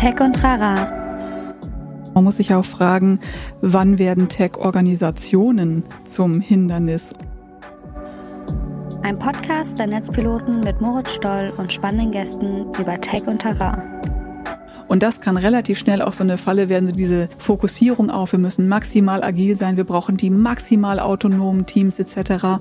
Tech und Rara. Man muss sich auch fragen, wann werden Tech-Organisationen zum Hindernis? Ein Podcast der Netzpiloten mit Moritz Stoll und spannenden Gästen über Tech und Terrain. Und das kann relativ schnell auch so eine Falle werden, so diese Fokussierung auf, wir müssen maximal agil sein, wir brauchen die maximal autonomen Teams etc.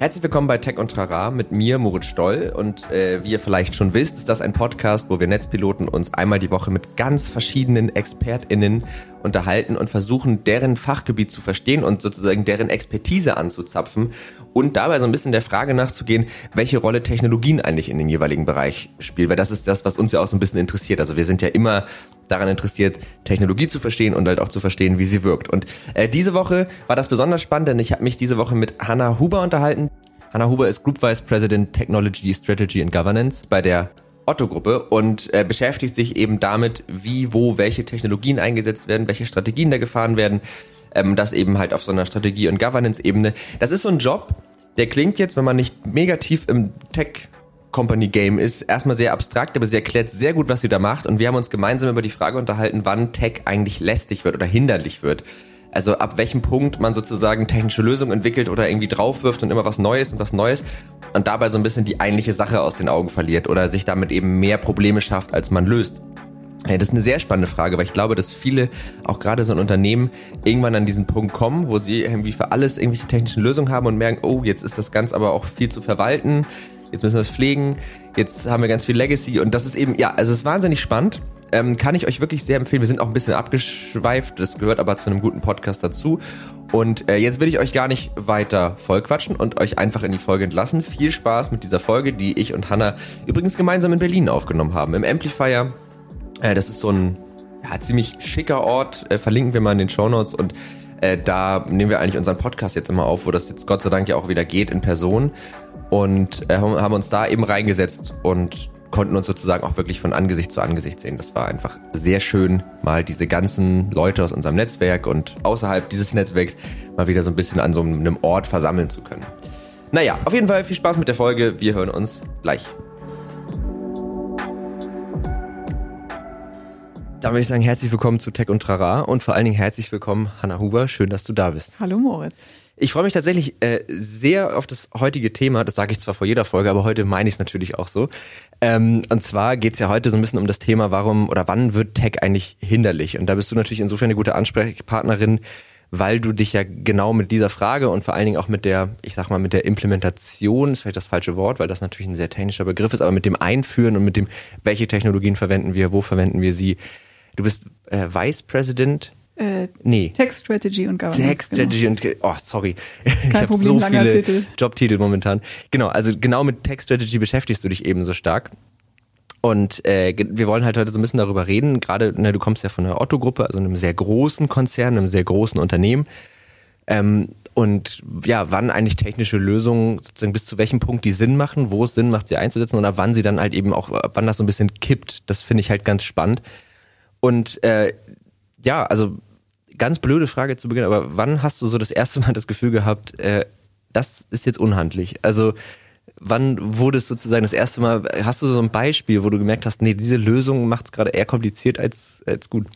Herzlich willkommen bei Tech und Trara mit mir, Moritz Stoll. Und äh, wie ihr vielleicht schon wisst, ist das ein Podcast, wo wir Netzpiloten uns einmal die Woche mit ganz verschiedenen ExpertInnen unterhalten und versuchen, deren Fachgebiet zu verstehen und sozusagen deren Expertise anzuzapfen und dabei so ein bisschen der Frage nachzugehen, welche Rolle Technologien eigentlich in den jeweiligen Bereich spielen. Weil das ist das, was uns ja auch so ein bisschen interessiert. Also wir sind ja immer daran interessiert, Technologie zu verstehen und halt auch zu verstehen, wie sie wirkt. Und äh, diese Woche war das besonders spannend, denn ich habe mich diese Woche mit Hannah Huber unterhalten. Hannah Huber ist Group Vice President Technology, Strategy and Governance bei der Otto-Gruppe und äh, beschäftigt sich eben damit, wie, wo, welche Technologien eingesetzt werden, welche Strategien da gefahren werden. Ähm, das eben halt auf so einer Strategie- und Governance-Ebene. Das ist so ein Job, der klingt jetzt, wenn man nicht negativ im Tech Company Game ist, erstmal sehr abstrakt, aber sie erklärt sehr gut, was sie da macht. Und wir haben uns gemeinsam über die Frage unterhalten, wann Tech eigentlich lästig wird oder hinderlich wird. Also ab welchem Punkt man sozusagen technische Lösungen entwickelt oder irgendwie draufwirft und immer was Neues und was Neues und dabei so ein bisschen die eigentliche Sache aus den Augen verliert oder sich damit eben mehr Probleme schafft, als man löst. Das ist eine sehr spannende Frage, weil ich glaube, dass viele, auch gerade so ein Unternehmen, irgendwann an diesen Punkt kommen, wo sie irgendwie für alles irgendwelche technischen Lösungen haben und merken, oh, jetzt ist das Ganze aber auch viel zu verwalten, jetzt müssen wir es pflegen, jetzt haben wir ganz viel Legacy und das ist eben, ja, also es ist wahnsinnig spannend ähm, kann ich euch wirklich sehr empfehlen. Wir sind auch ein bisschen abgeschweift, das gehört aber zu einem guten Podcast dazu. Und äh, jetzt will ich euch gar nicht weiter vollquatschen und euch einfach in die Folge entlassen. Viel Spaß mit dieser Folge, die ich und Hanna übrigens gemeinsam in Berlin aufgenommen haben. Im Amplifier. Äh, das ist so ein ja, ziemlich schicker Ort. Äh, verlinken wir mal in den Show Notes und äh, da nehmen wir eigentlich unseren Podcast jetzt immer auf, wo das jetzt Gott sei Dank ja auch wieder geht in Person. Und äh, haben uns da eben reingesetzt und konnten uns sozusagen auch wirklich von Angesicht zu Angesicht sehen. Das war einfach sehr schön, mal diese ganzen Leute aus unserem Netzwerk und außerhalb dieses Netzwerks mal wieder so ein bisschen an so einem Ort versammeln zu können. Naja, auf jeden Fall viel Spaß mit der Folge. Wir hören uns gleich. Dann würde ich sagen, herzlich willkommen zu Tech und Trara und vor allen Dingen herzlich willkommen, Hanna Huber. Schön, dass du da bist. Hallo Moritz. Ich freue mich tatsächlich äh, sehr auf das heutige Thema. Das sage ich zwar vor jeder Folge, aber heute meine ich es natürlich auch so. Ähm, und zwar geht es ja heute so ein bisschen um das Thema, warum oder wann wird Tech eigentlich hinderlich? Und da bist du natürlich insofern eine gute Ansprechpartnerin, weil du dich ja genau mit dieser Frage und vor allen Dingen auch mit der, ich sag mal, mit der Implementation, ist vielleicht das falsche Wort, weil das natürlich ein sehr technischer Begriff ist, aber mit dem Einführen und mit dem, welche Technologien verwenden wir, wo verwenden wir sie. Du bist äh, Vice President äh, nee. Tech Strategy und Governance. Tech genau. Strategy genau. und oh sorry, Kein ich habe so viele Titel. Jobtitel momentan. Genau, also genau mit Tech Strategy beschäftigst du dich eben so stark. Und äh, wir wollen halt heute so ein bisschen darüber reden. Gerade, ne, du kommst ja von der Otto-Gruppe, also einem sehr großen Konzern, einem sehr großen Unternehmen. Ähm, und ja, wann eigentlich technische Lösungen sozusagen bis zu welchem Punkt die Sinn machen, wo es Sinn macht, sie einzusetzen oder wann sie dann halt eben auch, wann das so ein bisschen kippt, das finde ich halt ganz spannend. Und äh, ja, also ganz blöde Frage zu Beginn, aber wann hast du so das erste Mal das Gefühl gehabt, äh, das ist jetzt unhandlich? Also wann wurde es sozusagen das erste Mal, hast du so ein Beispiel, wo du gemerkt hast, nee, diese Lösung macht es gerade eher kompliziert als, als gut?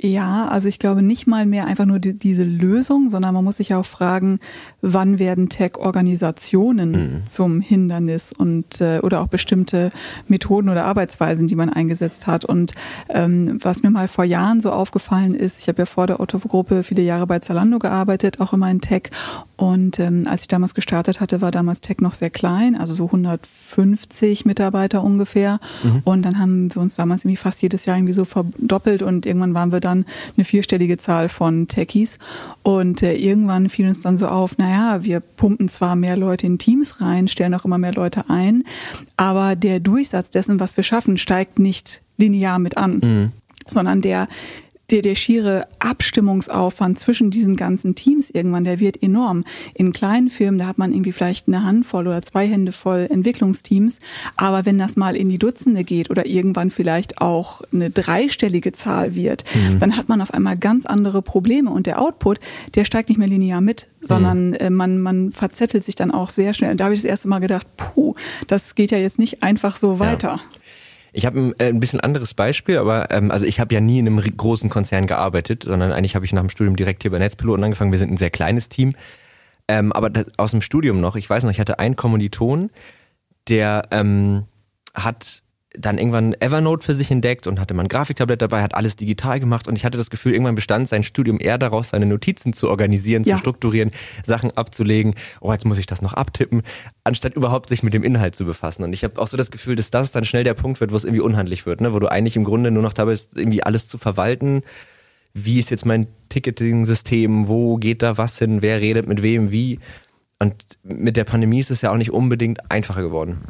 Ja, also ich glaube nicht mal mehr einfach nur die, diese Lösung, sondern man muss sich auch fragen, wann werden Tech-Organisationen mhm. zum Hindernis und äh, oder auch bestimmte Methoden oder Arbeitsweisen, die man eingesetzt hat. Und ähm, was mir mal vor Jahren so aufgefallen ist, ich habe ja vor der Otto-Gruppe viele Jahre bei Zalando gearbeitet, auch immer in Tech. Und ähm, als ich damals gestartet hatte, war damals Tech noch sehr klein, also so 150 Mitarbeiter ungefähr. Mhm. Und dann haben wir uns damals irgendwie fast jedes Jahr irgendwie so verdoppelt und irgendwann waren wir dann eine vierstellige Zahl von Techies. Und äh, irgendwann fiel uns dann so auf, naja, wir pumpen zwar mehr Leute in Teams rein, stellen auch immer mehr Leute ein, aber der Durchsatz dessen, was wir schaffen, steigt nicht linear mit an. Mhm sondern der der, der schiere Abstimmungsaufwand zwischen diesen ganzen Teams irgendwann, der wird enorm. In kleinen Firmen, da hat man irgendwie vielleicht eine Handvoll oder zwei Hände voll Entwicklungsteams. Aber wenn das mal in die Dutzende geht oder irgendwann vielleicht auch eine dreistellige Zahl wird, mhm. dann hat man auf einmal ganz andere Probleme. Und der Output, der steigt nicht mehr linear mit, sondern mhm. äh, man, man verzettelt sich dann auch sehr schnell. Und da habe ich das erste Mal gedacht, puh, das geht ja jetzt nicht einfach so weiter. Ja. Ich habe ein, äh, ein bisschen anderes Beispiel, aber ähm, also ich habe ja nie in einem großen Konzern gearbeitet, sondern eigentlich habe ich nach dem Studium direkt hier bei Netzpiloten angefangen. Wir sind ein sehr kleines Team. Ähm, aber das, aus dem Studium noch, ich weiß noch, ich hatte einen Kommiliton, der ähm, hat dann irgendwann Evernote für sich entdeckt und hatte mal ein Grafiktablett dabei, hat alles digital gemacht und ich hatte das Gefühl, irgendwann bestand sein Studium eher daraus, seine Notizen zu organisieren, ja. zu strukturieren, Sachen abzulegen. Oh, jetzt muss ich das noch abtippen, anstatt überhaupt sich mit dem Inhalt zu befassen. Und ich habe auch so das Gefühl, dass das dann schnell der Punkt wird, wo es irgendwie unhandlich wird, ne? wo du eigentlich im Grunde nur noch dabei bist, irgendwie alles zu verwalten. Wie ist jetzt mein Ticketing-System? Wo geht da was hin? Wer redet mit wem? Wie? Und mit der Pandemie ist es ja auch nicht unbedingt einfacher geworden.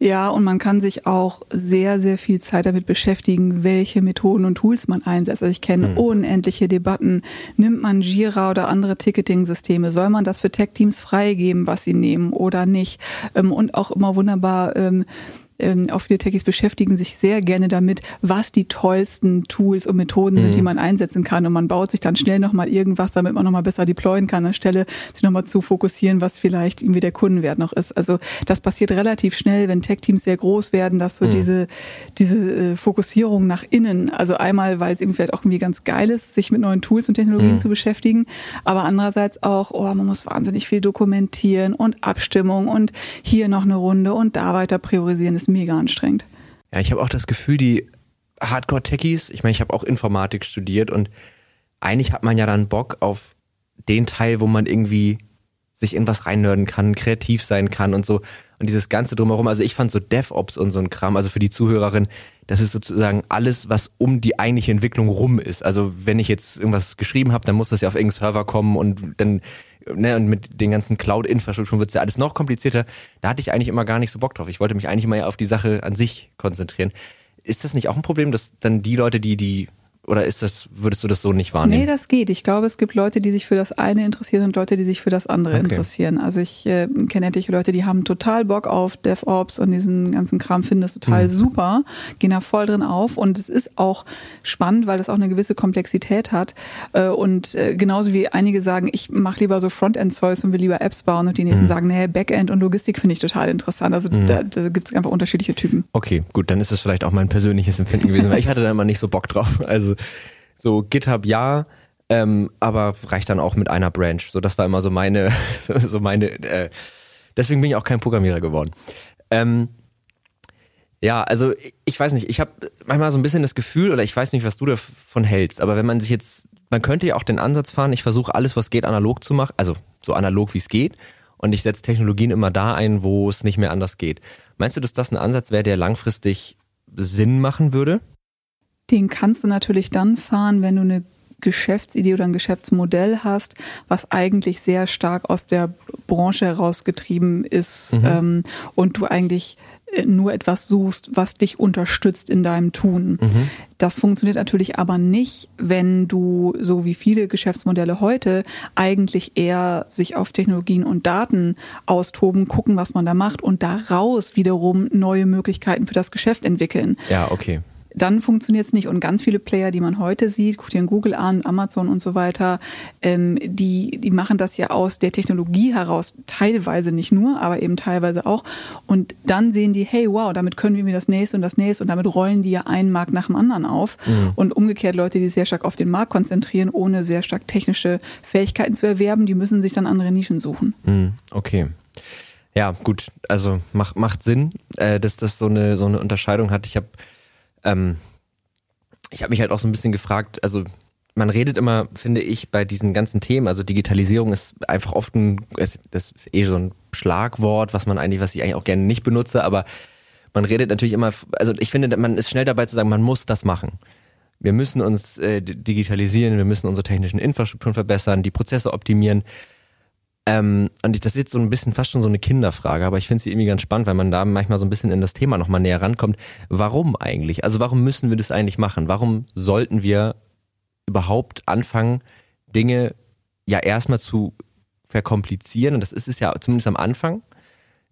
Ja, und man kann sich auch sehr, sehr viel Zeit damit beschäftigen, welche Methoden und Tools man einsetzt. Also ich kenne hm. unendliche Debatten. Nimmt man Jira oder andere Ticketing-Systeme? Soll man das für Tech-Teams freigeben, was sie nehmen oder nicht? Ähm, und auch immer wunderbar ähm, auch viele Techies beschäftigen sich sehr gerne damit, was die tollsten Tools und Methoden mhm. sind, die mhm. man einsetzen kann. Und man baut sich dann schnell nochmal irgendwas, damit man nochmal besser deployen kann, anstelle sich nochmal zu fokussieren, was vielleicht irgendwie der Kundenwert noch ist. Also das passiert relativ schnell, wenn Tech-Teams sehr groß werden, dass so mhm. diese, diese äh, Fokussierung nach innen, also einmal, weil es irgendwie vielleicht auch irgendwie ganz geil ist, sich mit neuen Tools und Technologien mhm. zu beschäftigen, aber andererseits auch, oh, man muss wahnsinnig viel dokumentieren und Abstimmung und hier noch eine Runde und da weiter priorisieren ist mega anstrengend. Ja, ich habe auch das Gefühl, die Hardcore-Techies, ich meine, ich habe auch Informatik studiert und eigentlich hat man ja dann Bock auf den Teil, wo man irgendwie sich in was reinnörden kann, kreativ sein kann und so. Und dieses Ganze drumherum, also ich fand so DevOps und so ein Kram, also für die Zuhörerin, das ist sozusagen alles, was um die eigentliche Entwicklung rum ist. Also wenn ich jetzt irgendwas geschrieben habe, dann muss das ja auf irgendeinen Server kommen und dann ne, und mit den ganzen Cloud-Infrastrukturen wird es ja alles noch komplizierter. Da hatte ich eigentlich immer gar nicht so Bock drauf. Ich wollte mich eigentlich immer auf die Sache an sich konzentrieren. Ist das nicht auch ein Problem, dass dann die Leute, die die oder ist das, würdest du das so nicht wahrnehmen? Nee, das geht. Ich glaube, es gibt Leute, die sich für das eine interessieren und Leute, die sich für das andere okay. interessieren. Also ich äh, kenne etliche Leute, die haben total Bock auf DevOps und diesen ganzen Kram, finden das total mhm. super, gehen da voll drin auf. Und es ist auch spannend, weil es auch eine gewisse Komplexität hat. Äh, und äh, genauso wie einige sagen, ich mache lieber so Frontend-Zeugs und will lieber Apps bauen und die nächsten mhm. sagen, nee, Backend und Logistik finde ich total interessant. Also mhm. da, da gibt es einfach unterschiedliche Typen. Okay, gut, dann ist es vielleicht auch mein persönliches Empfinden gewesen, weil ich hatte da immer nicht so Bock drauf. Also so GitHub ja, ähm, aber reicht dann auch mit einer Branch. So, das war immer so meine, so meine. Äh, deswegen bin ich auch kein Programmierer geworden. Ähm, ja, also ich weiß nicht, ich habe manchmal so ein bisschen das Gefühl, oder ich weiß nicht, was du davon hältst, aber wenn man sich jetzt, man könnte ja auch den Ansatz fahren, ich versuche alles, was geht, analog zu machen, also so analog wie es geht, und ich setze Technologien immer da ein, wo es nicht mehr anders geht. Meinst du, dass das ein Ansatz wäre, der langfristig Sinn machen würde? Den kannst du natürlich dann fahren, wenn du eine Geschäftsidee oder ein Geschäftsmodell hast, was eigentlich sehr stark aus der Branche herausgetrieben ist mhm. ähm, und du eigentlich äh, nur etwas suchst, was dich unterstützt in deinem Tun. Mhm. Das funktioniert natürlich aber nicht, wenn du, so wie viele Geschäftsmodelle heute, eigentlich eher sich auf Technologien und Daten austoben, gucken, was man da macht und daraus wiederum neue Möglichkeiten für das Geschäft entwickeln. Ja, okay dann funktioniert es nicht. Und ganz viele Player, die man heute sieht, guck dir Google an, Amazon und so weiter, ähm, die, die machen das ja aus der Technologie heraus, teilweise nicht nur, aber eben teilweise auch. Und dann sehen die, hey, wow, damit können wir mir das nächste und das nächste und damit rollen die ja einen Markt nach dem anderen auf. Mhm. Und umgekehrt Leute, die sehr stark auf den Markt konzentrieren, ohne sehr stark technische Fähigkeiten zu erwerben, die müssen sich dann andere Nischen suchen. Mhm. Okay. Ja, gut, also macht, macht Sinn, äh, dass das so eine, so eine Unterscheidung hat. Ich habe ähm, ich habe mich halt auch so ein bisschen gefragt, also man redet immer, finde ich, bei diesen ganzen Themen, also Digitalisierung ist einfach oft ein, das ist eh so ein Schlagwort, was man eigentlich, was ich eigentlich auch gerne nicht benutze, aber man redet natürlich immer, also ich finde, man ist schnell dabei zu sagen, man muss das machen. Wir müssen uns äh, digitalisieren, wir müssen unsere technischen Infrastrukturen verbessern, die Prozesse optimieren. Ähm, und ich, das ist jetzt so ein bisschen fast schon so eine Kinderfrage, aber ich finde sie irgendwie ganz spannend, weil man da manchmal so ein bisschen in das Thema nochmal näher rankommt. Warum eigentlich? Also warum müssen wir das eigentlich machen? Warum sollten wir überhaupt anfangen, Dinge ja erstmal zu verkomplizieren? Und das ist es ja zumindest am Anfang,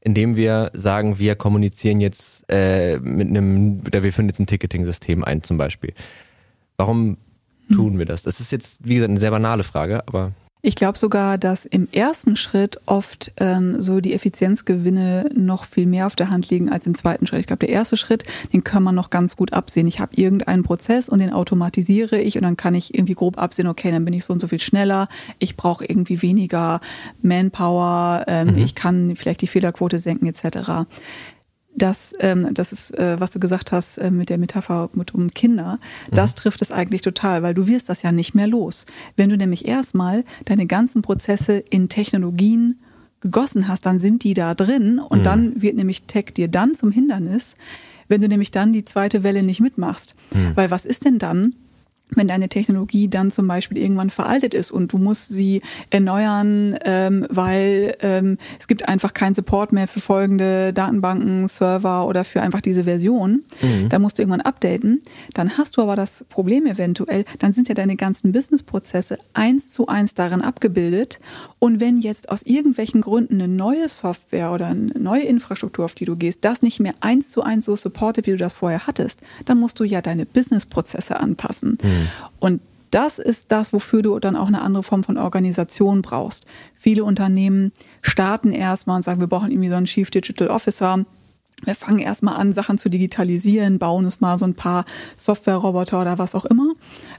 indem wir sagen, wir kommunizieren jetzt äh, mit einem, oder wir führen jetzt ein Ticketing-System ein zum Beispiel. Warum tun wir das? Das ist jetzt, wie gesagt, eine sehr banale Frage, aber Ich glaube sogar, dass im ersten Schritt oft ähm, so die Effizienzgewinne noch viel mehr auf der Hand liegen als im zweiten Schritt. Ich glaube, der erste Schritt, den kann man noch ganz gut absehen. Ich habe irgendeinen Prozess und den automatisiere ich und dann kann ich irgendwie grob absehen, okay, dann bin ich so und so viel schneller. Ich brauche irgendwie weniger Manpower. Ähm, mhm. Ich kann vielleicht die Fehlerquote senken etc das, ähm, das ist, äh, was du gesagt hast äh, mit der Metapher mit um Kinder, das mhm. trifft es eigentlich total, weil du wirst das ja nicht mehr los. Wenn du nämlich erstmal deine ganzen Prozesse in Technologien gegossen hast, dann sind die da drin und mhm. dann wird nämlich Tech dir dann zum Hindernis, wenn du nämlich dann die zweite Welle nicht mitmachst. Mhm. Weil was ist denn dann, wenn deine Technologie dann zum Beispiel irgendwann veraltet ist und du musst sie erneuern, ähm, weil ähm, es gibt einfach keinen Support mehr für folgende Datenbanken, Server oder für einfach diese Version, mhm. dann musst du irgendwann updaten. Dann hast du aber das Problem eventuell, dann sind ja deine ganzen Businessprozesse eins zu eins darin abgebildet. Und wenn jetzt aus irgendwelchen Gründen eine neue Software oder eine neue Infrastruktur, auf die du gehst, das nicht mehr eins zu eins so supportet, wie du das vorher hattest, dann musst du ja deine Businessprozesse anpassen. Mhm. Und das ist das, wofür du dann auch eine andere Form von Organisation brauchst. Viele Unternehmen starten erstmal und sagen, wir brauchen irgendwie so einen Chief Digital Officer. Wir fangen erstmal an, Sachen zu digitalisieren, bauen uns mal so ein paar Software-Roboter oder was auch immer.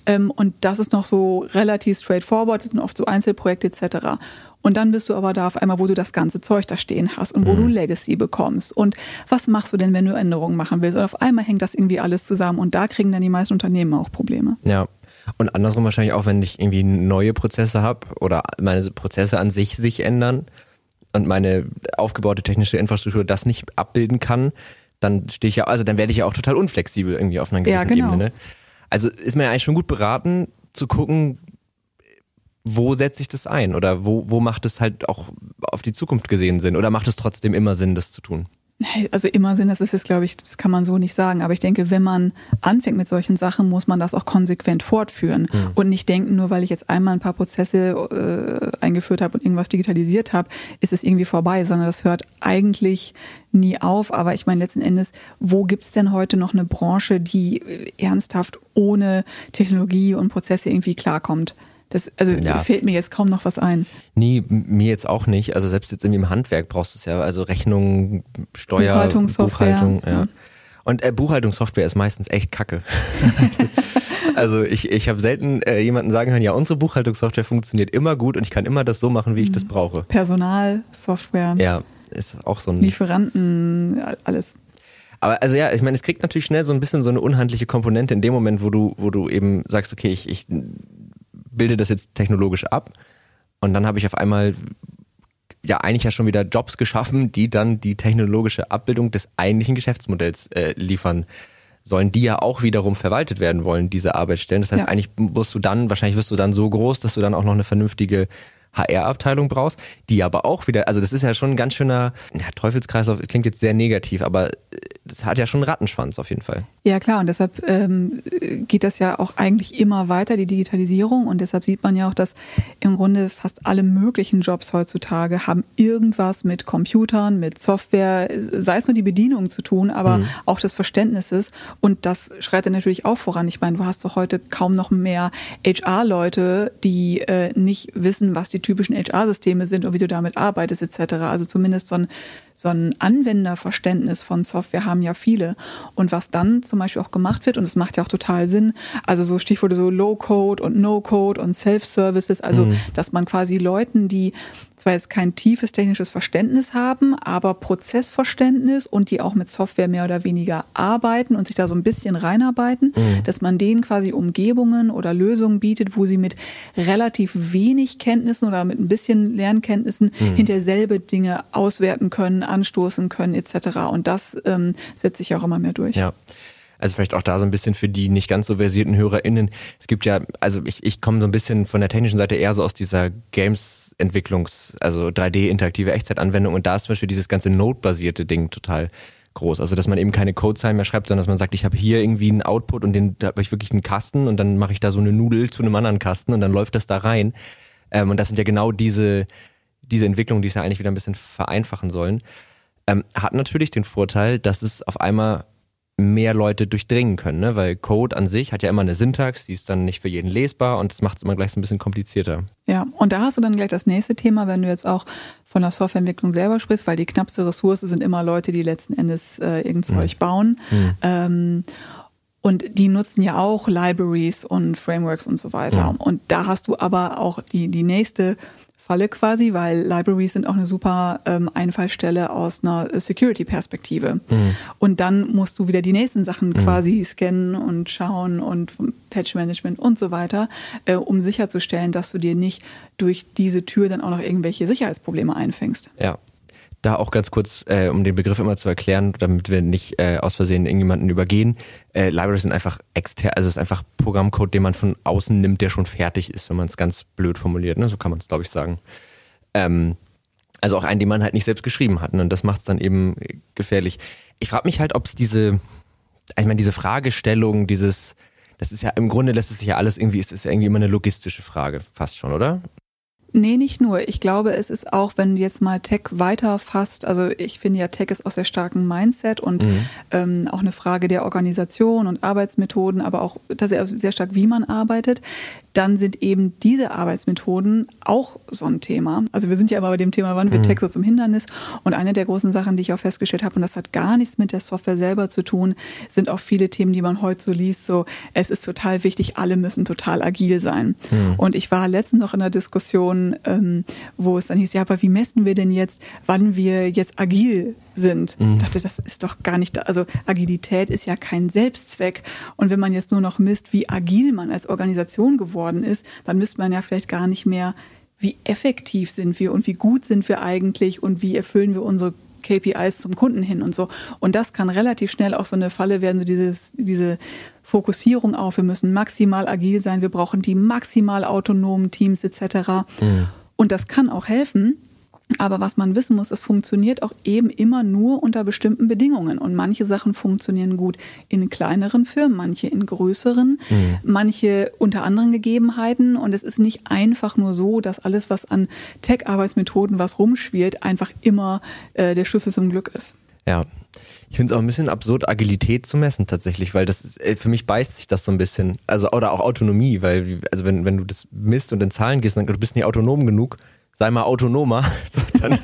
Ähm, und das ist noch so relativ straightforward, das sind oft so Einzelprojekte etc. Und dann bist du aber da auf einmal, wo du das ganze Zeug da stehen hast und wo mhm. du Legacy bekommst. Und was machst du denn, wenn du Änderungen machen willst? Und auf einmal hängt das irgendwie alles zusammen und da kriegen dann die meisten Unternehmen auch Probleme. Ja. Und andersrum wahrscheinlich auch, wenn ich irgendwie neue Prozesse habe oder meine Prozesse an sich sich ändern und meine aufgebaute technische Infrastruktur das nicht abbilden kann, dann stehe ich ja, also dann werde ich ja auch total unflexibel irgendwie auf einer gewissen ja, genau. Ebene. Ne? Also ist mir ja eigentlich schon gut beraten, zu gucken, wo setze ich das ein? Oder wo, wo macht es halt auch auf die Zukunft gesehen Sinn? Oder macht es trotzdem immer Sinn, das zu tun? Also immer Sinn, das ist jetzt, glaube ich, das kann man so nicht sagen. Aber ich denke, wenn man anfängt mit solchen Sachen, muss man das auch konsequent fortführen mhm. und nicht denken, nur weil ich jetzt einmal ein paar Prozesse äh, eingeführt habe und irgendwas digitalisiert habe, ist es irgendwie vorbei, sondern das hört eigentlich nie auf. Aber ich meine, letzten Endes, wo gibt's denn heute noch eine Branche, die äh, ernsthaft ohne Technologie und Prozesse irgendwie klarkommt? Das, also ja. fällt mir jetzt kaum noch was ein. Nee, mir jetzt auch nicht. Also selbst jetzt irgendwie im Handwerk brauchst du es ja. Also Rechnung, Steuer, Buchhaltung. Ja. ja. Und äh, Buchhaltungssoftware ist meistens echt kacke. also ich, ich habe selten äh, jemanden sagen hören, ja, unsere Buchhaltungssoftware funktioniert immer gut und ich kann immer das so machen, wie ich das brauche. Personalsoftware. Ja, ist auch so ein... Lieferanten, alles. Aber also ja, ich meine, es kriegt natürlich schnell so ein bisschen so eine unhandliche Komponente in dem Moment, wo du, wo du eben sagst, okay, ich, ich bilde das jetzt technologisch ab. Und dann habe ich auf einmal ja eigentlich ja schon wieder Jobs geschaffen, die dann die technologische Abbildung des eigentlichen Geschäftsmodells äh, liefern sollen, die ja auch wiederum verwaltet werden wollen, diese Arbeitsstellen. Das heißt, ja. eigentlich musst du dann, wahrscheinlich wirst du dann so groß, dass du dann auch noch eine vernünftige HR-Abteilung brauchst, die aber auch wieder, also das ist ja schon ein ganz schöner ja, Teufelskreislauf, das klingt jetzt sehr negativ, aber äh, das hat ja schon einen Rattenschwanz auf jeden Fall. Ja klar, und deshalb ähm, geht das ja auch eigentlich immer weiter, die Digitalisierung. Und deshalb sieht man ja auch, dass im Grunde fast alle möglichen Jobs heutzutage haben irgendwas mit Computern, mit Software, sei es nur die Bedienung zu tun, aber mhm. auch des Verständnisses. Und das schreitet natürlich auch voran. Ich meine, du hast doch heute kaum noch mehr HR-Leute, die äh, nicht wissen, was die typischen HR-Systeme sind und wie du damit arbeitest etc. Also zumindest so ein, so ein Anwenderverständnis von Software haben ja viele. Und was dann zum Beispiel auch gemacht wird, und es macht ja auch total Sinn, also so Stichworte so Low-Code und No-Code und Self-Services, also mhm. dass man quasi Leuten, die zwar jetzt kein tiefes technisches Verständnis haben, aber Prozessverständnis und die auch mit Software mehr oder weniger arbeiten und sich da so ein bisschen reinarbeiten, mhm. dass man denen quasi Umgebungen oder Lösungen bietet, wo sie mit relativ wenig Kenntnissen oder mit ein bisschen Lernkenntnissen mhm. hinter selbe Dinge auswerten können, anstoßen können etc. Und das ähm, setzt sich auch immer mehr durch. Ja. Also vielleicht auch da so ein bisschen für die nicht ganz so versierten HörerInnen. Es gibt ja, also ich, ich komme so ein bisschen von der technischen Seite eher so aus dieser Games-Entwicklungs-, also 3D-interaktive Echtzeitanwendung und da ist zum Beispiel dieses ganze Node-basierte Ding total groß. Also dass man eben keine Codezeilen mehr schreibt, sondern dass man sagt, ich habe hier irgendwie einen Output und den da habe ich wirklich einen Kasten und dann mache ich da so eine Nudel zu einem anderen Kasten und dann läuft das da rein. Ähm, und das sind ja genau diese, diese Entwicklungen, die es ja eigentlich wieder ein bisschen vereinfachen sollen. Ähm, hat natürlich den Vorteil, dass es auf einmal mehr Leute durchdringen können, ne? weil Code an sich hat ja immer eine Syntax, die ist dann nicht für jeden lesbar und das macht es immer gleich so ein bisschen komplizierter. Ja, und da hast du dann gleich das nächste Thema, wenn du jetzt auch von der Softwareentwicklung selber sprichst, weil die knappste Ressource sind immer Leute, die letzten Endes äh, irgend Zeug mhm. bauen. Mhm. Ähm, und die nutzen ja auch Libraries und Frameworks und so weiter. Mhm. Und da hast du aber auch die, die nächste Falle quasi, weil Libraries sind auch eine super ähm, Einfallstelle aus einer Security-Perspektive. Mhm. Und dann musst du wieder die nächsten Sachen mhm. quasi scannen und schauen und Patch-Management und so weiter, äh, um sicherzustellen, dass du dir nicht durch diese Tür dann auch noch irgendwelche Sicherheitsprobleme einfängst. Ja, da auch ganz kurz, äh, um den Begriff immer zu erklären, damit wir nicht äh, aus Versehen irgendjemanden übergehen. Äh, Libraries sind einfach extern, also es ist einfach Programmcode, den man von außen nimmt, der schon fertig ist, wenn man es ganz blöd formuliert. Ne? So kann man es, glaube ich, sagen. Ähm, also auch einen, den man halt nicht selbst geschrieben hat. Ne? Und das macht es dann eben gefährlich. Ich frage mich halt, ob es diese, ich meine, diese Fragestellung, dieses, das ist ja im Grunde lässt es sich ja alles irgendwie, es ist ja irgendwie immer eine logistische Frage, fast schon, oder? Nee, nicht nur. Ich glaube, es ist auch, wenn du jetzt mal Tech weiterfasst, also ich finde ja, Tech ist auch sehr starken Mindset und mhm. ähm, auch eine Frage der Organisation und Arbeitsmethoden, aber auch sehr stark, wie man arbeitet dann sind eben diese Arbeitsmethoden auch so ein Thema. Also wir sind ja immer bei dem Thema, wann wird mhm. So zum Hindernis? Und eine der großen Sachen, die ich auch festgestellt habe, und das hat gar nichts mit der Software selber zu tun, sind auch viele Themen, die man heute so liest, so es ist total wichtig, alle müssen total agil sein. Mhm. Und ich war letztens noch in einer Diskussion, ähm, wo es dann hieß, ja, aber wie messen wir denn jetzt, wann wir jetzt agil sind. Mhm. Ich dachte, das ist doch gar nicht da. Also Agilität ist ja kein Selbstzweck. Und wenn man jetzt nur noch misst, wie agil man als Organisation geworden ist, dann müsste man ja vielleicht gar nicht mehr, wie effektiv sind wir und wie gut sind wir eigentlich und wie erfüllen wir unsere KPIs zum Kunden hin und so. Und das kann relativ schnell auch so eine Falle werden, so dieses, diese Fokussierung auf, wir müssen maximal agil sein, wir brauchen die maximal autonomen Teams etc. Mhm. Und das kann auch helfen, aber was man wissen muss, es funktioniert auch eben immer nur unter bestimmten Bedingungen. Und manche Sachen funktionieren gut in kleineren Firmen, manche in größeren, mhm. manche unter anderen Gegebenheiten. Und es ist nicht einfach nur so, dass alles, was an Tech-Arbeitsmethoden was rumschwirrt, einfach immer äh, der Schlüssel zum Glück ist. Ja, ich finde es auch ein bisschen absurd, Agilität zu messen tatsächlich, weil das ist, äh, für mich beißt sich das so ein bisschen. Also, oder auch Autonomie, weil, also wenn, wenn du das misst und in Zahlen gehst, dann du bist nicht autonom genug, sei mal autonomer, so, dann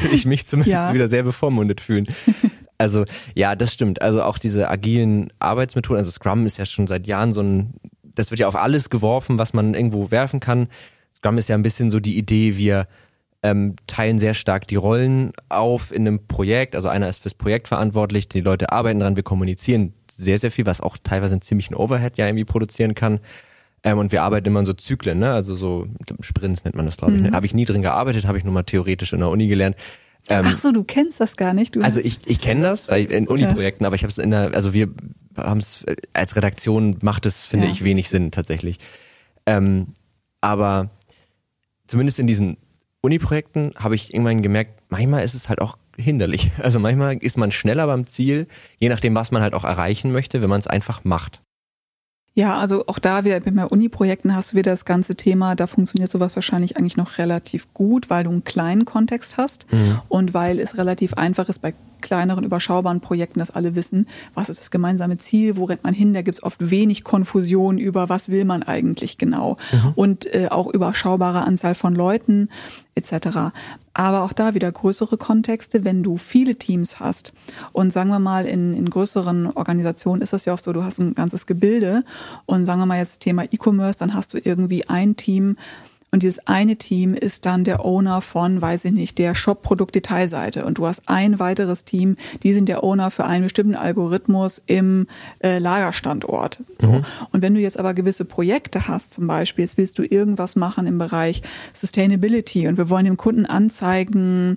würde ich mich zumindest ja. wieder sehr bevormundet fühlen. Also ja, das stimmt. Also auch diese agilen Arbeitsmethoden, also Scrum ist ja schon seit Jahren so ein, das wird ja auf alles geworfen, was man irgendwo werfen kann. Scrum ist ja ein bisschen so die Idee, wir ähm, teilen sehr stark die Rollen auf in einem Projekt. Also einer ist fürs Projekt verantwortlich, die Leute arbeiten dran, wir kommunizieren sehr, sehr viel, was auch teilweise einen ziemlichen Overhead ja irgendwie produzieren kann. Ähm, und wir arbeiten immer in so Zyklen, ne? Also so Sprints nennt man das, glaube ich. Ne? Mhm. Habe ich nie drin gearbeitet, habe ich nur mal theoretisch in der Uni gelernt. Ähm, Ach so, du kennst das gar nicht. Du also ich, ich kenne das weil in Uni-Projekten, aber ich habe es in der, also wir haben es als Redaktion macht es, finde ja. ich, wenig Sinn tatsächlich. Ähm, aber zumindest in diesen Uni-Projekten habe ich irgendwann gemerkt, manchmal ist es halt auch hinderlich. Also manchmal ist man schneller beim Ziel, je nachdem, was man halt auch erreichen möchte, wenn man es einfach macht. Ja, also auch da wieder bei Uni-Projekten hast du wieder das ganze Thema, da funktioniert sowas wahrscheinlich eigentlich noch relativ gut, weil du einen kleinen Kontext hast mhm. und weil es relativ einfach ist bei kleineren, überschaubaren Projekten, dass alle wissen, was ist das gemeinsame Ziel, wo rennt man hin. Da gibt es oft wenig Konfusion über, was will man eigentlich genau. Mhm. Und äh, auch überschaubare Anzahl von Leuten etc. Aber auch da wieder größere Kontexte, wenn du viele Teams hast. Und sagen wir mal, in, in größeren Organisationen ist das ja auch so, du hast ein ganzes Gebilde. Und sagen wir mal jetzt Thema E-Commerce, dann hast du irgendwie ein Team, und dieses eine Team ist dann der Owner von, weiß ich nicht, der Shop-Produkt-Detailseite. Und du hast ein weiteres Team, die sind der Owner für einen bestimmten Algorithmus im äh, Lagerstandort. So. Mhm. Und wenn du jetzt aber gewisse Projekte hast, zum Beispiel, jetzt willst du irgendwas machen im Bereich Sustainability und wir wollen dem Kunden anzeigen,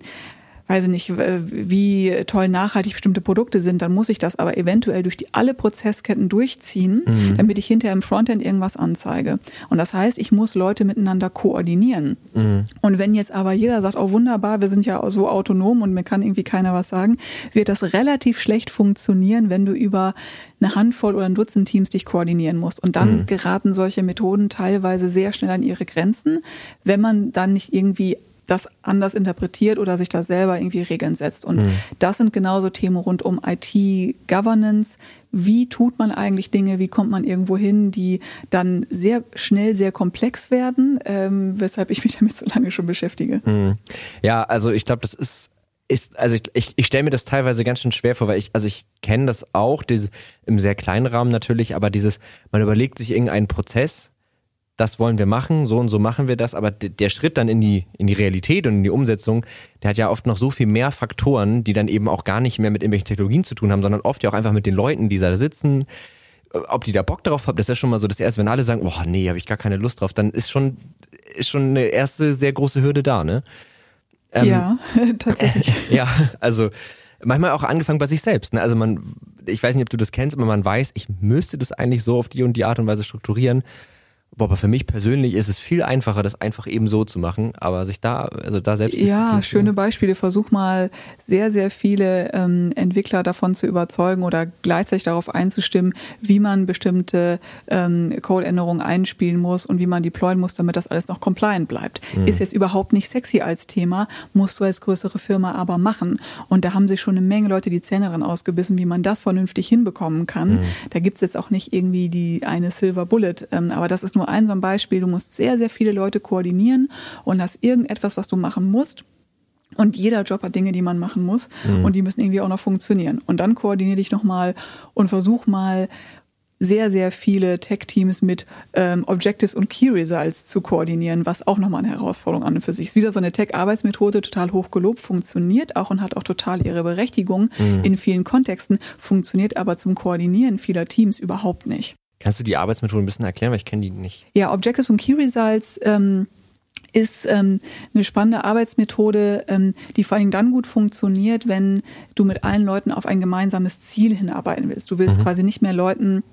weiß ich nicht, wie toll nachhaltig bestimmte Produkte sind, dann muss ich das aber eventuell durch die alle Prozessketten durchziehen, mhm. damit ich hinterher im Frontend irgendwas anzeige. Und das heißt, ich muss Leute miteinander koordinieren. Mhm. Und wenn jetzt aber jeder sagt, oh wunderbar, wir sind ja so autonom und mir kann irgendwie keiner was sagen, wird das relativ schlecht funktionieren, wenn du über eine Handvoll oder ein Dutzend Teams dich koordinieren musst. Und dann mhm. geraten solche Methoden teilweise sehr schnell an ihre Grenzen, wenn man dann nicht irgendwie das anders interpretiert oder sich da selber irgendwie Regeln setzt. Und mhm. das sind genauso Themen rund um IT-Governance. Wie tut man eigentlich Dinge? Wie kommt man irgendwo hin, die dann sehr schnell sehr komplex werden, ähm, weshalb ich mich damit so lange schon beschäftige. Mhm. Ja, also ich glaube, das ist ist, also ich, ich, ich stelle mir das teilweise ganz schön schwer vor, weil ich, also ich kenne das auch, diese, im sehr kleinen Rahmen natürlich, aber dieses, man überlegt sich irgendeinen Prozess, das wollen wir machen, so und so machen wir das, aber der Schritt dann in die, in die Realität und in die Umsetzung, der hat ja oft noch so viel mehr Faktoren, die dann eben auch gar nicht mehr mit irgendwelchen Technologien zu tun haben, sondern oft ja auch einfach mit den Leuten, die da sitzen, ob die da Bock drauf haben, das ist ja schon mal so das erste, wenn alle sagen, oh nee, habe ich gar keine Lust drauf, dann ist schon, ist schon eine erste sehr große Hürde da, ne? Ähm, ja, tatsächlich. ja, also manchmal auch angefangen bei sich selbst. Ne? Also man, ich weiß nicht, ob du das kennst, aber man weiß, ich müsste das eigentlich so auf die und die Art und Weise strukturieren. Boah, aber für mich persönlich ist es viel einfacher, das einfach eben so zu machen, aber sich da, also da selbst. Ja, schöne Beispiele. Versuch mal sehr, sehr viele ähm, Entwickler davon zu überzeugen oder gleichzeitig darauf einzustimmen, wie man bestimmte ähm, Codeänderungen einspielen muss und wie man deployen muss, damit das alles noch compliant bleibt. Mhm. Ist jetzt überhaupt nicht sexy als Thema, musst du als größere Firma aber machen. Und da haben sich schon eine Menge Leute die Zähne dran ausgebissen, wie man das vernünftig hinbekommen kann. Mhm. Da gibt's jetzt auch nicht irgendwie die eine Silver Bullet, ähm, aber das ist nur nur ein so ein Beispiel. Du musst sehr, sehr viele Leute koordinieren und hast irgendetwas, was du machen musst. Und jeder Job hat Dinge, die man machen muss mhm. und die müssen irgendwie auch noch funktionieren. Und dann koordiniere dich nochmal und versuch mal sehr, sehr viele Tech-Teams mit ähm, Objectives und Key Results zu koordinieren, was auch nochmal eine Herausforderung an und für sich ist. Wieder so eine Tech-Arbeitsmethode, total hochgelobt, funktioniert auch und hat auch total ihre Berechtigung mhm. in vielen Kontexten, funktioniert aber zum Koordinieren vieler Teams überhaupt nicht. Kannst du die Arbeitsmethode ein bisschen erklären, weil ich kenne die nicht. Ja, Objectives und Key Results ähm, ist ähm, eine spannende Arbeitsmethode, ähm, die vor allen Dingen dann gut funktioniert, wenn du mit allen Leuten auf ein gemeinsames Ziel hinarbeiten willst. Du willst mhm. quasi nicht mehr Leuten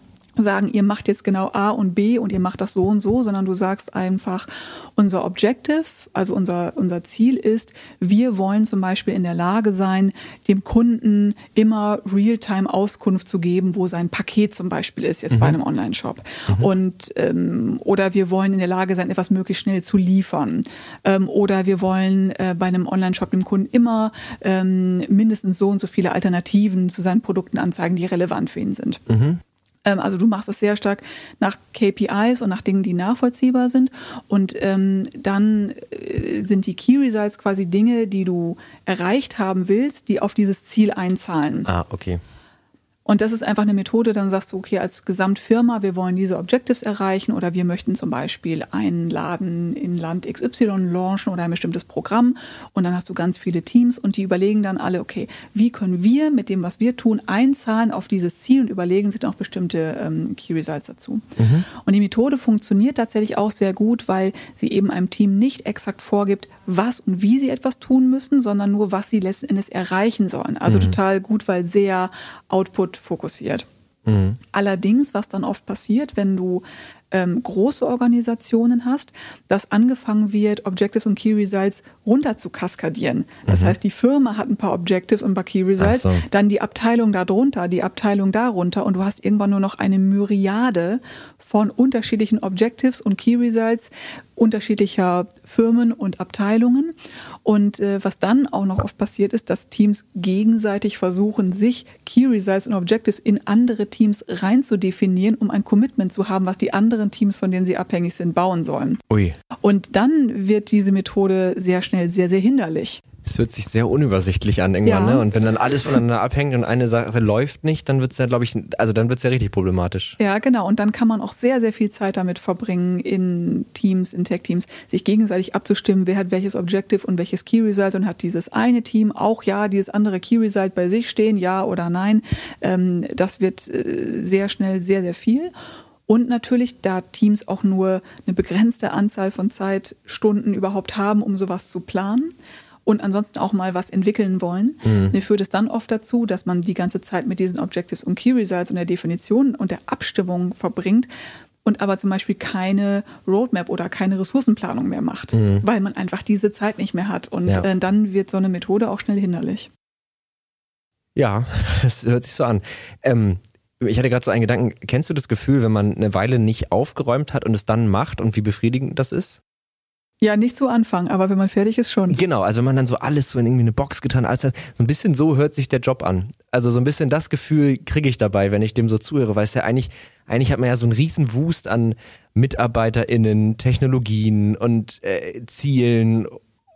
sagen, ihr macht jetzt genau A und B und ihr macht das so und so, sondern du sagst einfach, unser Objective, also unser, unser Ziel ist, wir wollen zum Beispiel in der Lage sein, dem Kunden immer Realtime Auskunft zu geben, wo sein Paket zum Beispiel ist, jetzt mhm. bei einem Online-Shop. Mhm. Und ähm, oder wir wollen in der Lage sein, etwas möglichst schnell zu liefern. Ähm, oder wir wollen äh, bei einem Online-Shop dem Kunden immer ähm, mindestens so und so viele Alternativen zu seinen Produkten anzeigen, die relevant für ihn sind. Mhm. Ähm, also du machst es sehr stark nach KPIs und nach Dingen, die nachvollziehbar sind. Und ähm, dann äh, sind die Key Results quasi Dinge, die du erreicht haben willst, die auf dieses Ziel einzahlen. Ah, okay. Und das ist einfach eine Methode, dann sagst du, okay, als Gesamtfirma, wir wollen diese Objectives erreichen oder wir möchten zum Beispiel einen Laden in Land XY launchen oder ein bestimmtes Programm. Und dann hast du ganz viele Teams und die überlegen dann alle, okay, wie können wir mit dem, was wir tun, einzahlen auf dieses Ziel und überlegen sich dann auch bestimmte ähm, Key Results dazu. Mhm. Und die Methode funktioniert tatsächlich auch sehr gut, weil sie eben einem Team nicht exakt vorgibt, was und wie sie etwas tun müssen, sondern nur, was sie letzten Endes erreichen sollen. Also mhm. total gut, weil sehr Output fokussiert. Mhm. Allerdings, was dann oft passiert, wenn du ähm, große Organisationen hast, dass angefangen wird, Objectives und Key Results runter zu kaskadieren. Das mhm. heißt, die Firma hat ein paar Objectives und ein paar Key Results, so. dann die Abteilung darunter, die Abteilung darunter und du hast irgendwann nur noch eine Myriade von unterschiedlichen Objectives und Key Results unterschiedlicher Firmen und Abteilungen. Und äh, was dann auch noch oft passiert ist, dass Teams gegenseitig versuchen, sich Key Results und Objectives in andere Teams rein zu definieren, um ein Commitment zu haben, was die anderen Teams, von denen sie abhängig sind, bauen sollen. Ui. Und dann wird diese Methode sehr schnell sehr, sehr hinderlich. Es hört sich sehr unübersichtlich an irgendwann, ja. ne? Und wenn dann alles voneinander abhängt und eine Sache läuft nicht, dann wird's ja, glaube ich, also dann wird's ja richtig problematisch. Ja, genau. Und dann kann man auch sehr, sehr viel Zeit damit verbringen, in Teams, in Tech-Teams, sich gegenseitig abzustimmen, wer hat welches Objective und welches Key Result und hat dieses eine Team auch ja dieses andere Key Result bei sich stehen, ja oder nein. Ähm, das wird äh, sehr schnell sehr, sehr viel. Und natürlich, da Teams auch nur eine begrenzte Anzahl von Zeitstunden überhaupt haben, um sowas zu planen, und ansonsten auch mal was entwickeln wollen, mhm. mir führt es dann oft dazu, dass man die ganze Zeit mit diesen Objectives und Key Results und der Definition und der Abstimmung verbringt und aber zum Beispiel keine Roadmap oder keine Ressourcenplanung mehr macht, mhm. weil man einfach diese Zeit nicht mehr hat. Und ja. äh, dann wird so eine Methode auch schnell hinderlich. Ja, es hört sich so an. Ähm, ich hatte gerade so einen Gedanken. Kennst du das Gefühl, wenn man eine Weile nicht aufgeräumt hat und es dann macht und wie befriedigend das ist? Ja, nicht zu Anfang, aber wenn man fertig ist schon. Genau, also wenn man dann so alles so in irgendwie eine Box getan, alles hat, so ein bisschen so hört sich der Job an. Also so ein bisschen das Gefühl kriege ich dabei, wenn ich dem so zuhöre, weil es ja eigentlich, eigentlich hat man ja so einen riesen Wust an MitarbeiterInnen, Technologien und äh, Zielen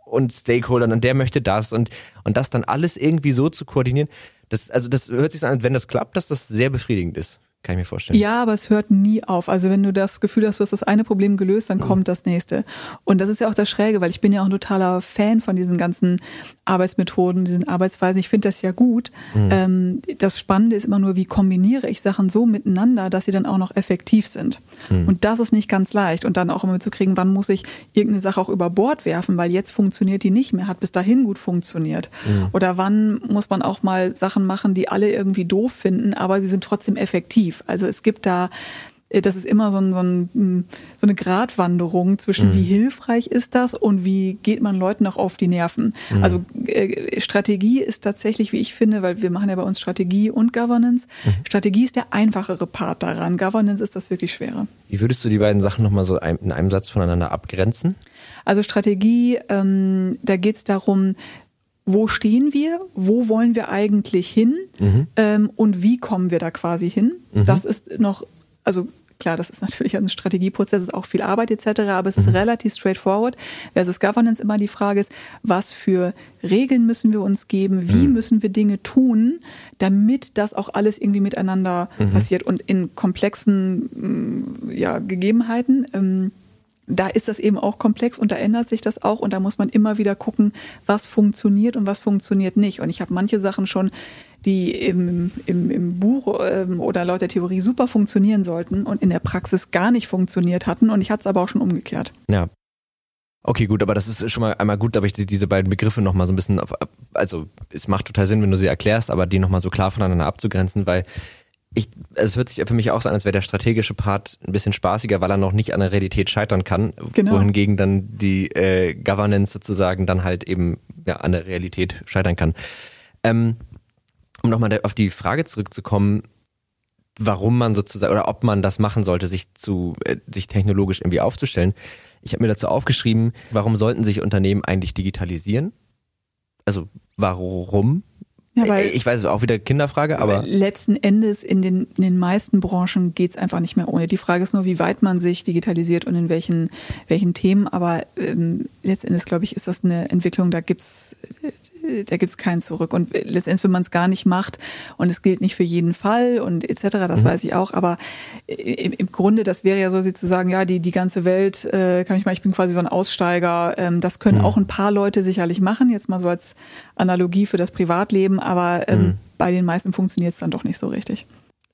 und Stakeholdern und der möchte das und, und das dann alles irgendwie so zu koordinieren. Das, also das hört sich an, wenn das klappt, dass das sehr befriedigend ist. Kann ich mir vorstellen. Ja, aber es hört nie auf. Also wenn du das Gefühl hast, du hast das eine Problem gelöst, dann mhm. kommt das nächste. Und das ist ja auch das Schräge, weil ich bin ja auch ein totaler Fan von diesen ganzen Arbeitsmethoden, diesen Arbeitsweisen. Ich finde das ja gut. Mhm. Ähm, das Spannende ist immer nur, wie kombiniere ich Sachen so miteinander, dass sie dann auch noch effektiv sind. Mhm. Und das ist nicht ganz leicht. Und dann auch immer mitzukriegen, wann muss ich irgendeine Sache auch über Bord werfen, weil jetzt funktioniert die nicht mehr, hat bis dahin gut funktioniert. Mhm. Oder wann muss man auch mal Sachen machen, die alle irgendwie doof finden, aber sie sind trotzdem effektiv tief. Also es gibt da äh, das ist immer so, ein, so, ein, hm, so eine Gratwanderung zwischen mhm. wie hilfreich ist das und wie geht man Leuten auch auf die Nerven. Mhm. Also äh, Strategie ist tatsächlich, wie ich finde, weil wir machen ja bei uns Strategie und Governance. Mhm. Strategie ist der einfachere Part daran. Governance ist das wirklich schwere. Wie würdest du die beiden Sachen nochmal so in einem Satz voneinander abgrenzen? Also Strategie, ähm, da geht es darum, wo stehen wir, wo wollen wir eigentlich hin mhm. ähm, und wie kommen wir da quasi hin. Mhm. Das ist noch, also klar, das ist natürlich ein Strategieprozess, ist auch viel Arbeit etc., aber es ist mhm. relativ straightforward. Versus Governance immer die Frage ist, was für Regeln müssen wir uns geben, wie mhm. müssen wir Dinge tun, damit das auch alles irgendwie miteinander mhm. passiert und in komplexen mm, ja, Gegebenheiten. Ähm, da ist das eben auch komplex und da ändert sich das auch und da muss man immer wieder gucken, was funktioniert und was funktioniert nicht. Und ich habe manche Sachen schon, die im, im, im Buch ähm, oder laut der Theorie super funktionieren sollten und in der Praxis gar nicht funktioniert hatten und ich hatte es aber auch schon umgekehrt. Ja. Okay, gut, aber das ist schon mal einmal gut, aber ich diese beiden Begriffe nochmal so ein bisschen, auf, also es macht total Sinn, wenn du sie erklärst, aber die nochmal so klar voneinander abzugrenzen, weil ich, es hört sich für mich auch so an, als wäre der strategische Part ein bisschen spaßiger, weil er noch nicht an der Realität scheitern kann. Genau. Wohingegen dann die äh, Governance sozusagen dann halt eben ja, an der Realität scheitern kann. Ähm, um nochmal auf die Frage zurückzukommen, warum man sozusagen oder ob man das machen sollte, sich zu äh, sich technologisch irgendwie aufzustellen. Ich habe mir dazu aufgeschrieben, warum sollten sich Unternehmen eigentlich digitalisieren? Also warum ja, weil ich weiß, auch wieder Kinderfrage, aber. Letzten Endes in den, in den meisten Branchen geht's einfach nicht mehr ohne. Die Frage ist nur, wie weit man sich digitalisiert und in welchen, welchen Themen. Aber ähm, letzten Endes, glaube ich, ist das eine Entwicklung, da gibt's da gibt's keinen zurück. Und letztendlich, wenn man es gar nicht macht und es gilt nicht für jeden Fall und etc., das mhm. weiß ich auch. Aber im, im, Grunde, das wäre ja so, sie zu sagen, ja, die, die ganze Welt, äh, kann ich mal, ich bin quasi so ein Aussteiger. Ähm, das können mhm. auch ein paar Leute sicherlich machen, jetzt mal so als Analogie für das Privatleben, aber ähm, mhm. bei den meisten funktioniert es dann doch nicht so richtig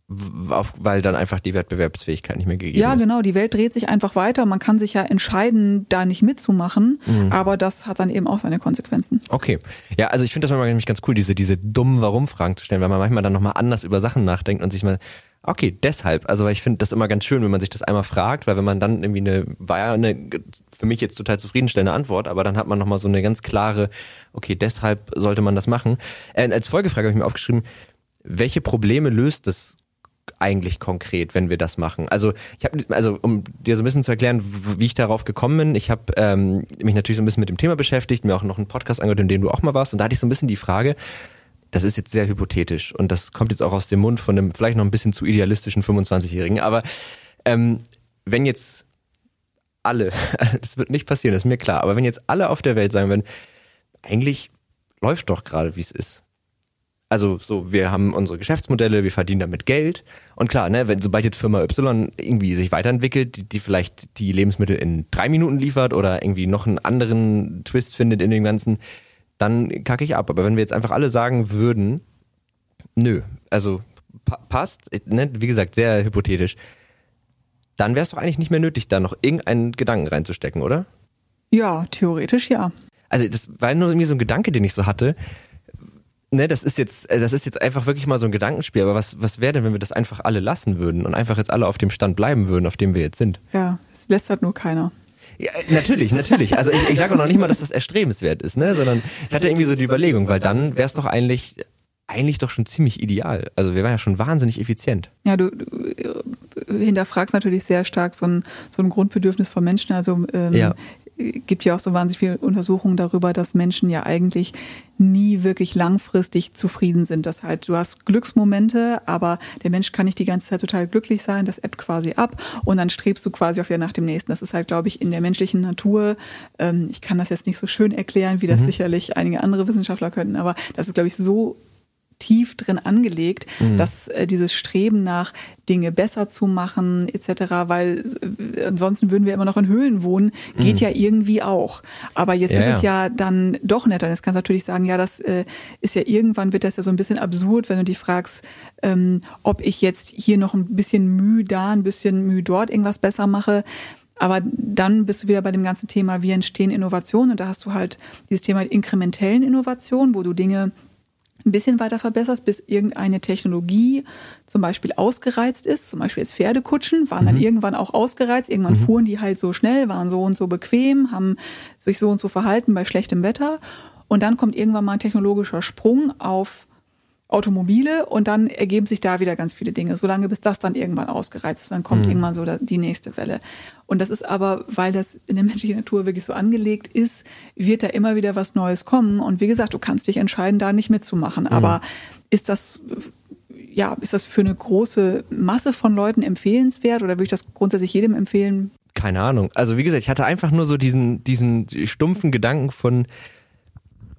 weil dann einfach die Wettbewerbsfähigkeit nicht mehr gegeben ja, ist. Ja, genau, die Welt dreht sich einfach weiter. Man kann sich ja entscheiden, da nicht mitzumachen, mhm. aber das hat dann eben auch seine Konsequenzen. Okay. Ja, also ich finde das manchmal nämlich ganz cool, diese, diese dummen Warum-Fragen zu stellen, weil man manchmal dann nochmal anders über Sachen nachdenkt und sich mal, okay, deshalb. Also ich finde das immer ganz schön, wenn man sich das einmal fragt, weil wenn man dann irgendwie eine, war ja eine für mich jetzt total zufriedenstellende Antwort, aber dann hat man nochmal so eine ganz klare, okay, deshalb sollte man das machen. Äh, als Folgefrage habe ich mir aufgeschrieben, welche Probleme löst das eigentlich konkret, wenn wir das machen? Also ich habe, also um dir so ein bisschen zu erklären, wie ich darauf gekommen bin, ich habe ähm, mich natürlich so ein bisschen mit dem Thema beschäftigt, mir auch noch einen Podcast angehört, in dem du auch mal warst, und da hatte ich so ein bisschen die Frage, das ist jetzt sehr hypothetisch und das kommt jetzt auch aus dem Mund von einem vielleicht noch ein bisschen zu idealistischen 25-Jährigen, aber ähm, wenn jetzt alle, das wird nicht passieren, das ist mir klar, aber wenn jetzt alle auf der Welt sagen würden, eigentlich läuft doch gerade, wie es ist. Also so, wir haben unsere Geschäftsmodelle, wir verdienen damit Geld. Und klar, ne, wenn sobald jetzt Firma Y irgendwie sich weiterentwickelt, die, die vielleicht die Lebensmittel in drei Minuten liefert oder irgendwie noch einen anderen Twist findet in dem Ganzen, dann kacke ich ab. Aber wenn wir jetzt einfach alle sagen würden, nö, also pa passt, ne, wie gesagt, sehr hypothetisch, dann wäre es doch eigentlich nicht mehr nötig, da noch irgendeinen Gedanken reinzustecken, oder? Ja, theoretisch ja. Also das war nur irgendwie so ein Gedanke, den ich so hatte ne, das ist jetzt, äh, das ist jetzt einfach wirklich mal so ein Gedankenspiel. Aber was, was wäre denn, wenn wir das einfach alle lassen würden und einfach jetzt alle auf dem Stand bleiben würden, auf dem wir jetzt sind? Ja, es lässt halt nur keiner. Ja, natürlich, natürlich. Also ich, ich sage auch noch nicht mal, dass das erstrebenswert ist, ne? Sondern ich hatte irgendwie so die Überlegung, weil dann wäre es doch eigentlich eigentlich doch schon ziemlich ideal. Also wir waren ja schon wahnsinnig effizient. Ja, du, du hinterfragst natürlich sehr stark so ein, so ein Grundbedürfnis von Menschen. Also ähm, ja gibt ja auch so wahnsinnig viele Untersuchungen darüber, dass Menschen ja eigentlich nie wirklich langfristig zufrieden sind. Das halt, du hast Glücksmomente, aber der Mensch kann nicht die ganze Zeit total glücklich sein, das ebbt quasi ab und dann strebst du quasi auf ja nach dem nächsten. Das ist halt, glaube ich, in der menschlichen Natur. Ähm, ich kann das jetzt nicht so schön erklären, wie das mhm. sicherlich einige andere Wissenschaftler könnten, aber das ist, glaube ich, so tief drin angelegt, mhm. dass äh, dieses Streben nach Dinge besser zu machen etc., weil äh, ansonsten würden wir immer noch in Höhlen wohnen, geht mhm. ja irgendwie auch. Aber jetzt ja, ist es ja dann doch netter. Jetzt kannst du natürlich sagen, ja, das äh, ist ja irgendwann wird das ja so ein bisschen absurd, wenn du dich fragst, ähm, ob ich jetzt hier noch ein bisschen Mühe da, ein bisschen Mühe dort irgendwas besser mache. Aber dann bist du wieder bei dem ganzen Thema, wie entstehen Innovationen. Und da hast du halt dieses Thema inkrementellen Innovationen, wo du Dinge ein bisschen weiter verbesserst, bis irgendeine Technologie zum Beispiel ausgereizt ist. Zum Beispiel jetzt Pferdekutschen waren mhm. dann irgendwann auch ausgereizt. Irgendwann mhm. fuhren die halt so schnell, waren so und so bequem, haben sich so und so verhalten bei schlechtem Wetter. Und dann kommt irgendwann mal ein technologischer Sprung auf Automobile und dann ergeben sich da wieder ganz viele Dinge, solange bis das dann irgendwann ausgereizt ist. Dann kommt mhm. irgendwann so die nächste Welle. Und das ist aber, weil das in der menschlichen Natur wirklich so angelegt ist, wird da immer wieder was Neues kommen. Und wie gesagt, du kannst dich entscheiden, da nicht mitzumachen. Mhm. Aber ist das, ja, ist das für eine große Masse von Leuten empfehlenswert oder würde ich das grundsätzlich jedem empfehlen? Keine Ahnung. Also wie gesagt, ich hatte einfach nur so diesen, diesen stumpfen Gedanken von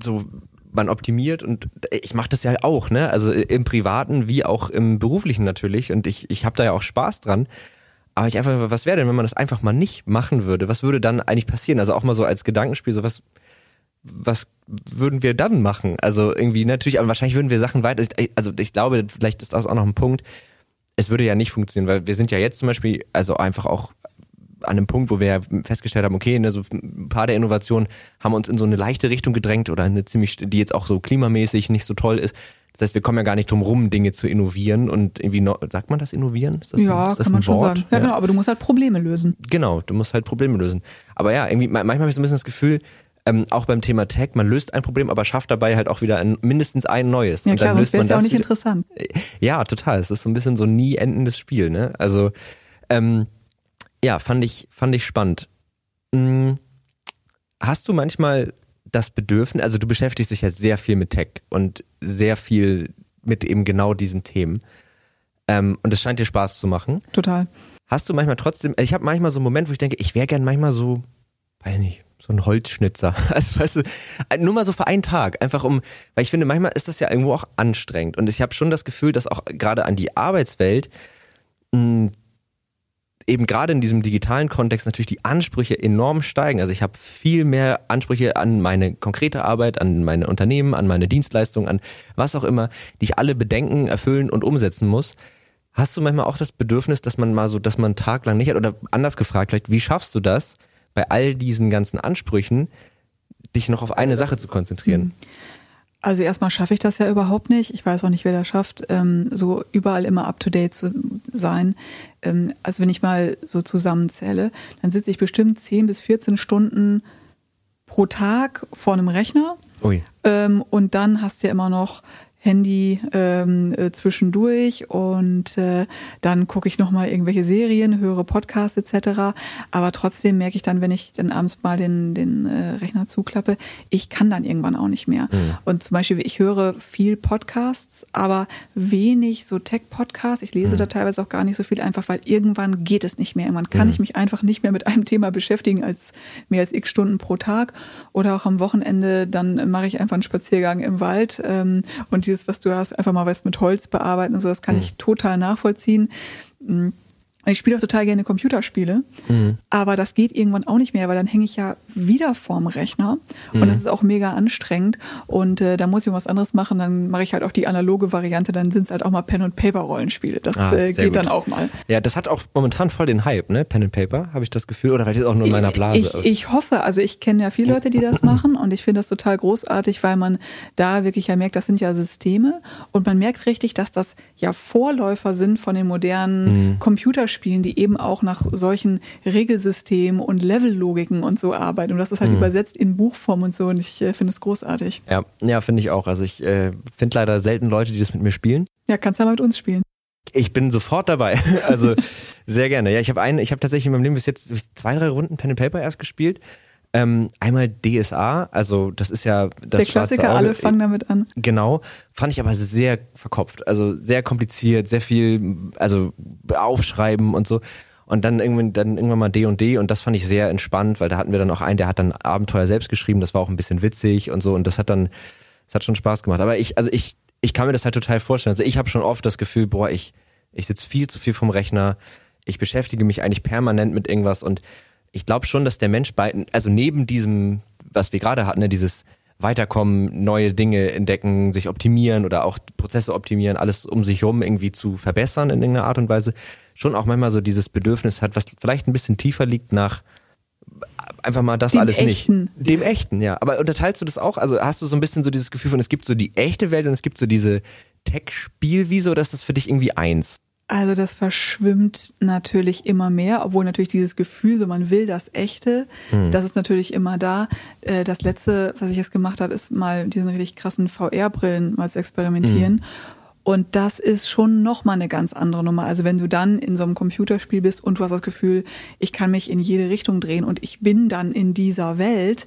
so man optimiert und ich mache das ja auch, ne? Also im privaten wie auch im beruflichen natürlich und ich ich habe da ja auch Spaß dran. Aber ich einfach was wäre denn, wenn man das einfach mal nicht machen würde? Was würde dann eigentlich passieren? Also auch mal so als Gedankenspiel so was was würden wir dann machen? Also irgendwie natürlich, aber wahrscheinlich würden wir Sachen weiter. Also ich glaube, vielleicht ist das auch noch ein Punkt. Es würde ja nicht funktionieren, weil wir sind ja jetzt zum Beispiel, also einfach auch an einem Punkt, wo wir ja festgestellt haben, okay, ne, so ein paar der Innovationen haben uns in so eine leichte Richtung gedrängt oder eine ziemlich, die jetzt auch so klimamäßig nicht so toll ist. Das heißt, wir kommen ja gar nicht drum rum, Dinge zu innovieren und irgendwie, no, sagt man das innovieren? Das ja, ein, kann man schon sagen. Ja, ja, genau, aber du musst halt Probleme lösen. Genau, du musst halt Probleme lösen. Aber ja, irgendwie, manchmal habe ich so ein bisschen das Gefühl, ähm, auch beim Thema Tech, man löst ein Problem, aber schafft dabei halt auch wieder ein, mindestens ein neues. Ja klar, sonst wäre es ja auch nicht wieder. interessant. Ja, total. Es ist so ein bisschen so ein nie endendes Spiel, ne? Also, ähm, ja, fand ich, fand ich spannend. Hm, hast du manchmal das Bedürfnis, also du beschäftigst dich ja sehr viel mit Tech und sehr viel mit eben genau diesen Themen. Ähm, und es scheint dir Spaß zu machen. Total. Hast du manchmal trotzdem, ich habe manchmal so einen Moment, wo ich denke, ich wäre gern manchmal so, weiß nicht, so ein Holzschnitzer. Also weißt du, nur mal so für einen Tag. Einfach um, weil ich finde, manchmal ist das ja irgendwo auch anstrengend. Und ich habe schon das Gefühl, dass auch gerade an die Arbeitswelt mh, eben gerade in diesem digitalen Kontext natürlich die Ansprüche enorm steigen. Also ich habe viel mehr Ansprüche an meine konkrete Arbeit, an meine Unternehmen, an meine Dienstleistungen, an was auch immer, die ich alle bedenken, erfüllen und umsetzen muss. Hast du manchmal auch das Bedürfnis, dass man mal so, dass man einen Tag lang nicht hat oder anders gefragt, vielleicht, wie schaffst du das, bei all diesen ganzen Ansprüchen, dich noch auf eine Sache zu konzentrieren? Mhm. Also erstmal schaffe ich das ja überhaupt nicht. Ich weiß auch nicht, wer das schafft, ähm, so überall immer up-to-date zu sein. Ähm, also wenn ich mal so zusammenzähle, dann sitze ich bestimmt 10 bis 14 Stunden pro Tag vor einem Rechner. Ui. Ähm, und dann hast du ja immer noch Handy ähm, äh, zwischendurch und äh, dann gucke ich noch mal irgendwelche Serien, höre Podcasts etc. Aber trotzdem merke ich dann, wenn ich dann abends mal den den äh, Rechner zuklappe, ich kann dann irgendwann auch nicht mehr. Mhm. Und zum Beispiel ich höre viel Podcasts, aber wenig so Tech-Podcasts. Ich lese mhm. da teilweise auch gar nicht so viel, einfach weil irgendwann geht es nicht mehr. Irgendwann kann mhm. ich mich einfach nicht mehr mit einem Thema beschäftigen als mehr als x Stunden pro Tag oder auch am Wochenende. Dann mache ich einfach einen Spaziergang im Wald ähm, und dieses, was du hast, einfach mal was mit Holz bearbeiten und so, das kann mhm. ich total nachvollziehen. Ich spiele auch total gerne Computerspiele, mhm. aber das geht irgendwann auch nicht mehr, weil dann hänge ich ja wieder vorm Rechner und mhm. das ist auch mega anstrengend und äh, da muss ich was anderes machen, dann mache ich halt auch die analoge Variante, dann sind es halt auch mal Pen- und Paper-Rollenspiele, das ah, äh, geht gut. dann auch mal. Ja, das hat auch momentan voll den Hype, ne, Pen and Paper, habe ich das Gefühl, oder vielleicht ist es auch nur in meiner Blase. Ich, ich hoffe, also ich kenne ja viele Leute, die das machen und ich finde das total großartig, weil man da wirklich ja merkt, das sind ja Systeme und man merkt richtig, dass das ja Vorläufer sind von den modernen mhm. Computerspielen Computerspielen, die eben auch nach solchen Regelsystemen und Levellogiken und so arbeiten. Und das ist halt mhm. übersetzt in Buchform und so. Und ich äh, finde es großartig. Ja, ja finde ich auch. Also ich äh, finde leider selten Leute, die das mit mir spielen. Ja, kannst du ja mal mit uns spielen. Ich bin sofort dabei. Also sehr gerne. Ja, ich habe einen, ich habe tatsächlich in meinem Leben bis jetzt zwei, drei Runden Pen and Paper erst gespielt. Ähm, einmal DSA, also das ist ja das Der Klassiker, Auge. alle fangen damit an. Genau, fand ich aber sehr verkopft, also sehr kompliziert, sehr viel, also aufschreiben und so. Und dann irgendwann, dann irgendwann mal D und D und das fand ich sehr entspannt, weil da hatten wir dann auch einen, der hat dann Abenteuer selbst geschrieben, das war auch ein bisschen witzig und so und das hat dann, das hat schon Spaß gemacht. Aber ich, also ich, ich kann mir das halt total vorstellen. Also ich habe schon oft das Gefühl, boah, ich, ich sitze viel zu viel vom Rechner, ich beschäftige mich eigentlich permanent mit irgendwas und ich glaube schon, dass der Mensch bei, also neben diesem, was wir gerade hatten, ne, dieses Weiterkommen, neue Dinge entdecken, sich optimieren oder auch Prozesse optimieren, alles um sich herum irgendwie zu verbessern in irgendeiner Art und Weise, schon auch manchmal so dieses Bedürfnis hat, was vielleicht ein bisschen tiefer liegt nach einfach mal das Dem alles Echten. nicht. Dem echten, ja. Aber unterteilst du das auch? Also hast du so ein bisschen so dieses Gefühl von, es gibt so die echte Welt und es gibt so diese Tech-Spielwiese oder ist das für dich irgendwie eins? Also das verschwimmt natürlich immer mehr, obwohl natürlich dieses Gefühl, so man will das Echte, das ist natürlich immer da. Äh, Das letzte, was ich jetzt gemacht habe, ist mal diesen richtig krassen VR-Brillen mal zu experimentieren. Und das ist schon nochmal eine ganz andere Nummer. Also wenn du dann in so einem Computerspiel bist und du hast das Gefühl, ich kann mich in jede Richtung drehen und ich bin dann in dieser Welt,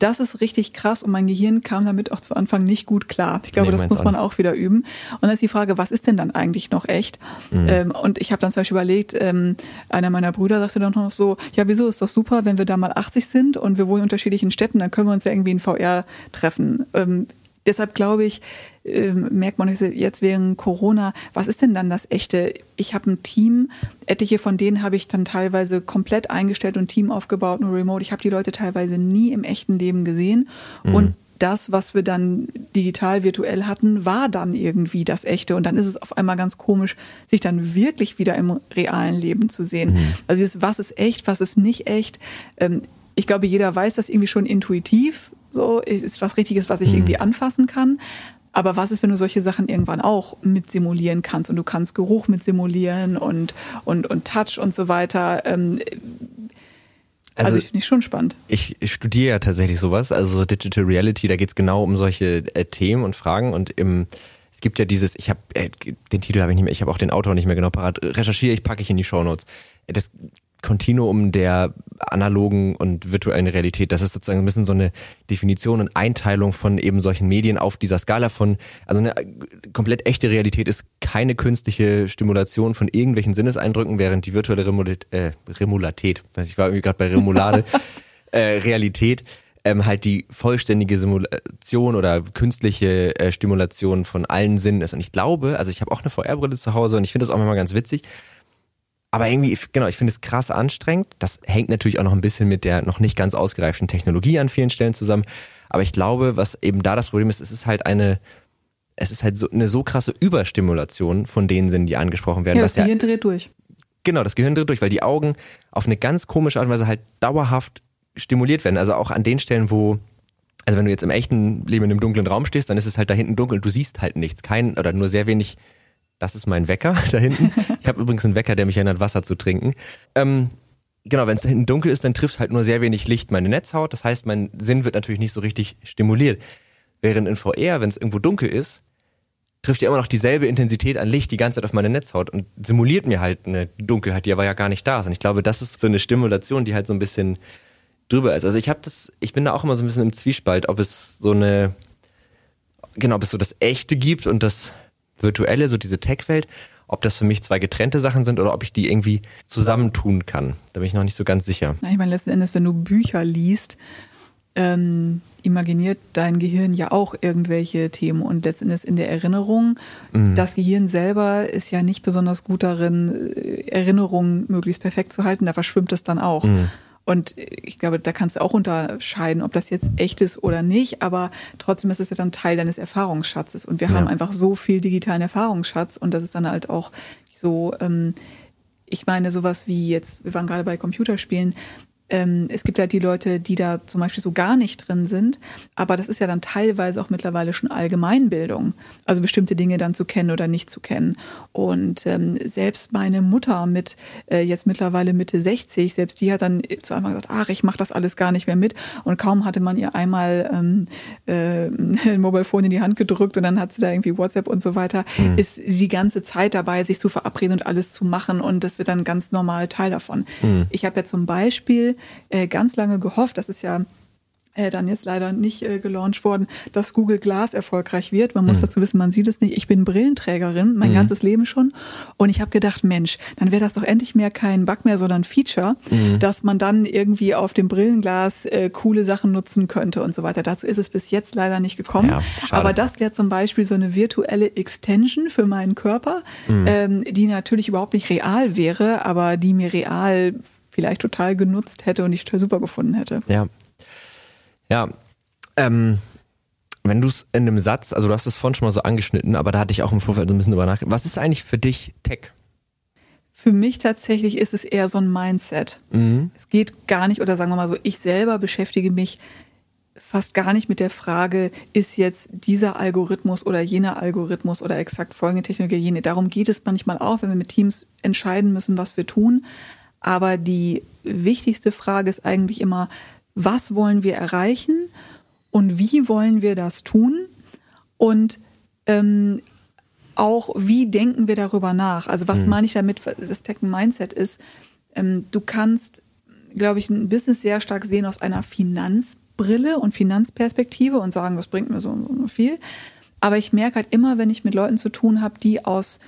das ist richtig krass und mein Gehirn kam damit auch zu Anfang nicht gut klar. Ich glaube, Nee, das muss man auch wieder üben. Und dann ist die Frage, was ist denn dann eigentlich noch echt? Mhm. Ähm, und ich habe dann zum Beispiel überlegt, ähm, einer meiner Brüder sagte dann noch so, ja, wieso ist doch super, wenn wir da mal 80 sind und wir wohnen in unterschiedlichen Städten, dann können wir uns ja irgendwie in VR treffen. Ähm, deshalb glaube ich, ähm, merkt man jetzt während Corona, was ist denn dann das Echte? Ich habe ein Team, etliche von denen habe ich dann teilweise komplett eingestellt und Team aufgebaut, nur remote. Ich habe die Leute teilweise nie im echten Leben gesehen und das, was wir dann digital, virtuell hatten, war dann irgendwie das Echte. Und dann ist es auf einmal ganz komisch, sich dann wirklich wieder im realen Leben zu sehen. Also dieses, was ist echt, was ist nicht echt. Ähm, ich glaube, jeder weiß das irgendwie schon intuitiv. So ist was Richtiges, was ich irgendwie anfassen kann. Aber was ist, wenn du solche Sachen irgendwann auch mit simulieren kannst und du kannst Geruch mit simulieren und, und, und Touch und so weiter? Ähm, also, Also- ich finde ich schon spannend. Ich, ich studiere ja tatsächlich sowas, also so Digital Reality, da geht's genau um solche äh, Themen und Fragen und im, es gibt ja dieses, ich habe äh, den Titel habe ich nicht mehr, ich habe auch den Autor nicht mehr genau parat, recherchiere ich, packe ich in die Shownotes. Das Kontinuum der analogen und virtuellen Realität, das ist sozusagen ein bisschen so eine Definition und Einteilung von eben solchen Medien auf dieser Skala von, also eine komplett echte Realität ist keine künstliche Stimulation von irgendwelchen Sinneseindrücken, während die virtuelle Remulat äh, Remulatät, weiß ich war irgendwie gerade bei Remulade, äh, Realität ähm, halt die vollständige Simulation oder künstliche äh, Stimulation von allen Sinnen ist. Und ich glaube, also ich habe auch eine VR-Brille zu Hause und ich finde das auch manchmal ganz witzig. Aber irgendwie, genau, ich finde es krass anstrengend. Das hängt natürlich auch noch ein bisschen mit der noch nicht ganz ausgereiften Technologie an vielen Stellen zusammen. Aber ich glaube, was eben da das Problem ist, es ist halt eine, es ist halt so eine so krasse Überstimulation von den Sinnen, die angesprochen werden. Ja, was das Gehirn dreht durch. Genau, das Gehirn dreht durch, weil die Augen auf eine ganz komische Art und Weise halt dauerhaft stimuliert werden. Also auch an den Stellen, wo, also wenn du jetzt im echten Leben in einem dunklen Raum stehst, dann ist es halt da hinten dunkel und du siehst halt nichts. Kein oder nur sehr wenig. Das ist mein Wecker da hinten. Ich habe übrigens einen Wecker, der mich erinnert, Wasser zu trinken. Ähm, genau, wenn es da hinten dunkel ist, dann trifft halt nur sehr wenig Licht meine Netzhaut. Das heißt, mein Sinn wird natürlich nicht so richtig stimuliert. Während in VR, wenn es irgendwo dunkel ist, trifft ja immer noch dieselbe Intensität an Licht die ganze Zeit auf meine Netzhaut und simuliert mir halt eine Dunkelheit, die aber ja gar nicht da ist. Und ich glaube, das ist so eine Stimulation, die halt so ein bisschen drüber ist. Also ich habe das, ich bin da auch immer so ein bisschen im Zwiespalt, ob es so eine, genau, ob es so das Echte gibt und das Virtuelle, so diese Tech-Welt, ob das für mich zwei getrennte Sachen sind oder ob ich die irgendwie zusammentun kann. Da bin ich noch nicht so ganz sicher. Na, ich meine, letzten Endes, wenn du Bücher liest, ähm, imaginiert dein Gehirn ja auch irgendwelche Themen und letzten Endes in der Erinnerung. Das Gehirn selber ist ja nicht besonders gut darin, äh, Erinnerungen möglichst perfekt zu halten. Da verschwimmt es dann auch. Und ich glaube, da kannst du auch unterscheiden, ob das jetzt echt ist oder nicht, aber trotzdem ist es ja dann Teil deines Erfahrungsschatzes. Und wir haben einfach so viel digitalen Erfahrungsschatz. Und das ist dann halt auch so, ähm, ich meine, sowas wie jetzt, wir waren gerade bei Computerspielen, ähm, es gibt halt die Leute, die da zum Beispiel so gar nicht drin sind, aber das ist ja dann teilweise auch mittlerweile schon Allgemeinbildung, also bestimmte Dinge dann zu kennen oder nicht zu kennen. Und ähm, selbst meine Mutter mit äh, jetzt mittlerweile Mitte 60, selbst die hat dann zu einmal gesagt, ach, ich mache das alles gar nicht mehr mit. Und kaum hatte man ihr einmal ähm, äh, ein Mobile Phone in die Hand gedrückt und dann hat sie da irgendwie WhatsApp und so weiter, ist sie die ganze Zeit dabei, sich zu verabreden und alles zu machen und das wird dann ganz normal Teil davon. Ich habe ja zum Beispiel äh, ganz lange gehofft, das ist ja äh, dann jetzt leider nicht äh, gelauncht worden, dass Google Glass erfolgreich wird. Man muss mhm. dazu wissen, man sieht es nicht. Ich bin Brillenträgerin, mein mhm. ganzes Leben schon. Und ich habe gedacht, Mensch, dann wäre das doch endlich mehr kein Bug mehr, sondern Feature, mhm. dass man dann irgendwie auf dem Brillenglas äh, coole Sachen nutzen könnte und so weiter. Dazu ist es bis jetzt leider nicht gekommen. Ja, Aber das wäre zum Beispiel so eine virtuelle Extension für meinen Körper, mhm. ähm, die natürlich überhaupt nicht real wäre, aber die mir real vielleicht total genutzt hätte und ich total super gefunden hätte. Ja, ja, ähm, wenn du es in einem Satz, also du hast es vorhin schon mal so angeschnitten, aber da hatte ich auch im Vorfeld so ein bisschen drüber nachgedacht. Was ist eigentlich für dich Tech? Für mich tatsächlich ist es eher so ein Mindset. Mhm. Es geht gar nicht, oder sagen wir mal so, ich selber beschäftige mich fast gar nicht mit der Frage, ist jetzt dieser Algorithmus oder jener Algorithmus oder exakt folgende Technologie jene. Darum geht es manchmal auch, wenn wir mit Teams entscheiden müssen, was wir tun. Aber die wichtigste Frage ist eigentlich immer, was wollen wir erreichen und wie wollen wir das tun und ähm, auch wie denken wir darüber nach. Also was mhm. meine ich damit, das Tech Mindset ist, ähm, du kannst, glaube ich, ein Business sehr stark sehen aus einer Finanzbrille und Finanzperspektive und sagen, was bringt mir so, so viel. Aber ich merke halt immer, wenn ich mit Leuten zu tun habe, die aus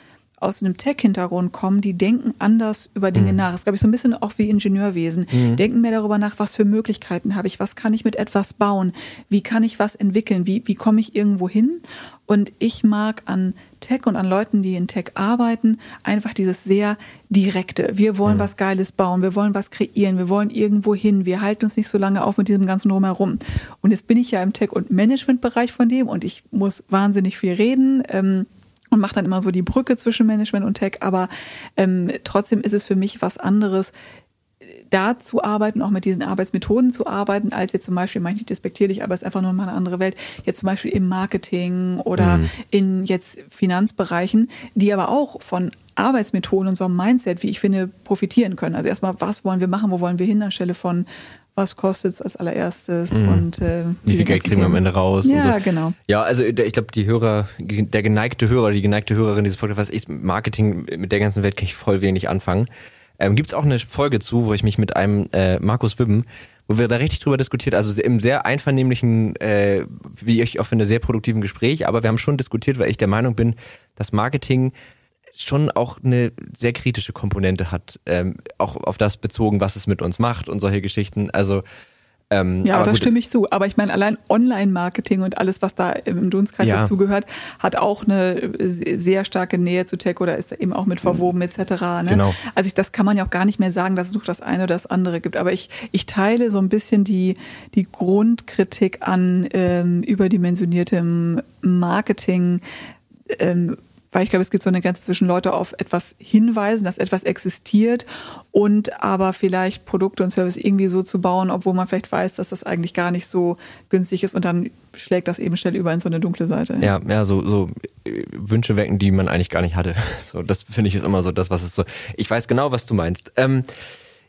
aus einem Tech-Hintergrund kommen, die denken anders über Dinge mhm. nach. Das ist, glaube ich, so ein bisschen auch wie Ingenieurwesen. Mhm. Denken mehr darüber nach, was für Möglichkeiten habe ich, was kann ich mit etwas bauen, wie kann ich was entwickeln, wie, wie komme ich irgendwo hin. Und ich mag an Tech und an Leuten, die in Tech arbeiten, einfach dieses sehr direkte. Wir wollen mhm. was Geiles bauen, wir wollen was kreieren, wir wollen irgendwo hin, wir halten uns nicht so lange auf mit diesem ganzen Drumherum. Und jetzt bin ich ja im Tech- und Management-Bereich von dem und ich muss wahnsinnig viel reden. Ähm, und mache dann immer so die Brücke zwischen Management und Tech. Aber ähm, trotzdem ist es für mich was anderes, da zu arbeiten, auch mit diesen Arbeitsmethoden zu arbeiten, als jetzt zum Beispiel, manche despektierlich, aber es ist einfach nur mal eine andere Welt, jetzt zum Beispiel im Marketing oder mhm. in jetzt Finanzbereichen, die aber auch von Arbeitsmethoden und so einem Mindset, wie ich finde, profitieren können. Also erstmal, was wollen wir machen, wo wollen wir hin, anstelle von was kostet es als allererstes mhm. und äh, wie viel Geld kriegen wir am Ende raus? Ja, so. genau. Ja, also ich glaube, die Hörer, der geneigte Hörer, die geneigte Hörerin dieses Podcasts, ich Marketing mit der ganzen Welt kann ich voll wenig anfangen. Ähm, Gibt es auch eine Folge zu, wo ich mich mit einem äh, Markus Wibben, wo wir da richtig drüber diskutiert, also im sehr einvernehmlichen, äh, wie ich auch finde, sehr produktiven Gespräch, aber wir haben schon diskutiert, weil ich der Meinung bin, dass Marketing schon auch eine sehr kritische Komponente hat, ähm, auch auf das bezogen, was es mit uns macht und solche Geschichten. Also ähm, ja, da stimme ich zu. Aber ich meine, allein Online-Marketing und alles, was da im Dunstkreis ja. dazugehört, hat auch eine sehr starke Nähe zu Tech oder ist eben auch mit verwoben etc. Ne? Genau. Also ich, das kann man ja auch gar nicht mehr sagen, dass es noch das eine oder das andere gibt. Aber ich, ich teile so ein bisschen die, die Grundkritik an ähm, überdimensioniertem Marketing. Ähm, weil ich glaube, es gibt so eine Grenze zwischen Leute auf etwas hinweisen, dass etwas existiert und aber vielleicht Produkte und Service irgendwie so zu bauen, obwohl man vielleicht weiß, dass das eigentlich gar nicht so günstig ist und dann schlägt das eben schnell über in so eine dunkle Seite. Ja, ja, so, so äh, Wünsche wecken, die man eigentlich gar nicht hatte. So, das finde ich ist immer so das, was es so. Ich weiß genau, was du meinst. Ähm,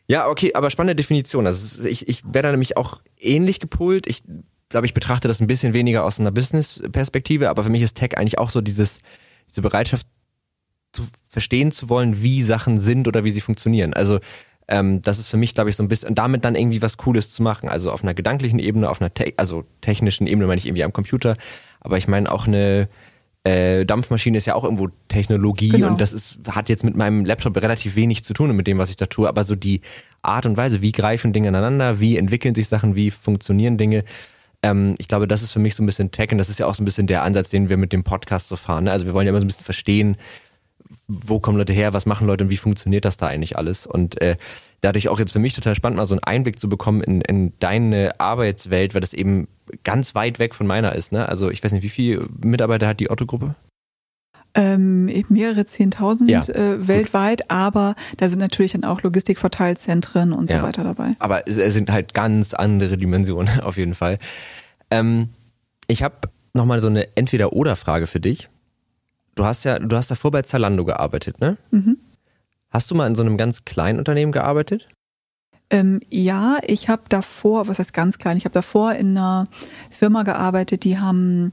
ja, okay, aber spannende Definition. Also ich, ich wäre da nämlich auch ähnlich gepolt. Ich glaube, ich betrachte das ein bisschen weniger aus einer Business-Perspektive, aber für mich ist Tech eigentlich auch so dieses diese Bereitschaft zu verstehen zu wollen, wie Sachen sind oder wie sie funktionieren. Also ähm, das ist für mich, glaube ich, so ein bisschen, und damit dann irgendwie was Cooles zu machen. Also auf einer gedanklichen Ebene, auf einer te also technischen Ebene meine ich irgendwie am Computer, aber ich meine auch eine äh, Dampfmaschine ist ja auch irgendwo Technologie genau. und das ist, hat jetzt mit meinem Laptop relativ wenig zu tun und mit dem, was ich da tue, aber so die Art und Weise, wie greifen Dinge ineinander, wie entwickeln sich Sachen, wie funktionieren Dinge, ähm, ich glaube, das ist für mich so ein bisschen Tech und das ist ja auch so ein bisschen der Ansatz, den wir mit dem Podcast so fahren. Ne? Also wir wollen ja immer so ein bisschen verstehen, wo kommen Leute her, was machen Leute und wie funktioniert das da eigentlich alles? Und äh, dadurch auch jetzt für mich total spannend, mal so einen Einblick zu bekommen in, in deine Arbeitswelt, weil das eben ganz weit weg von meiner ist. Ne? Also ich weiß nicht, wie viele Mitarbeiter hat die Otto-Gruppe? Ähm, mehrere Zehntausend ja, äh, weltweit, aber da sind natürlich dann auch Logistikverteilzentren und so ja, weiter dabei. Aber es, es, sind halt ganz andere Dimensionen auf jeden Fall. Ähm, ich habe nochmal so eine Entweder-Oder-Frage für dich. Du hast ja, du hast davor bei Zalando gearbeitet, ne? Mhm. Hast du mal in so einem ganz kleinen Unternehmen gearbeitet? Ähm, ja, ich habe davor, was heißt ganz klein, ich habe davor in einer Firma gearbeitet, die haben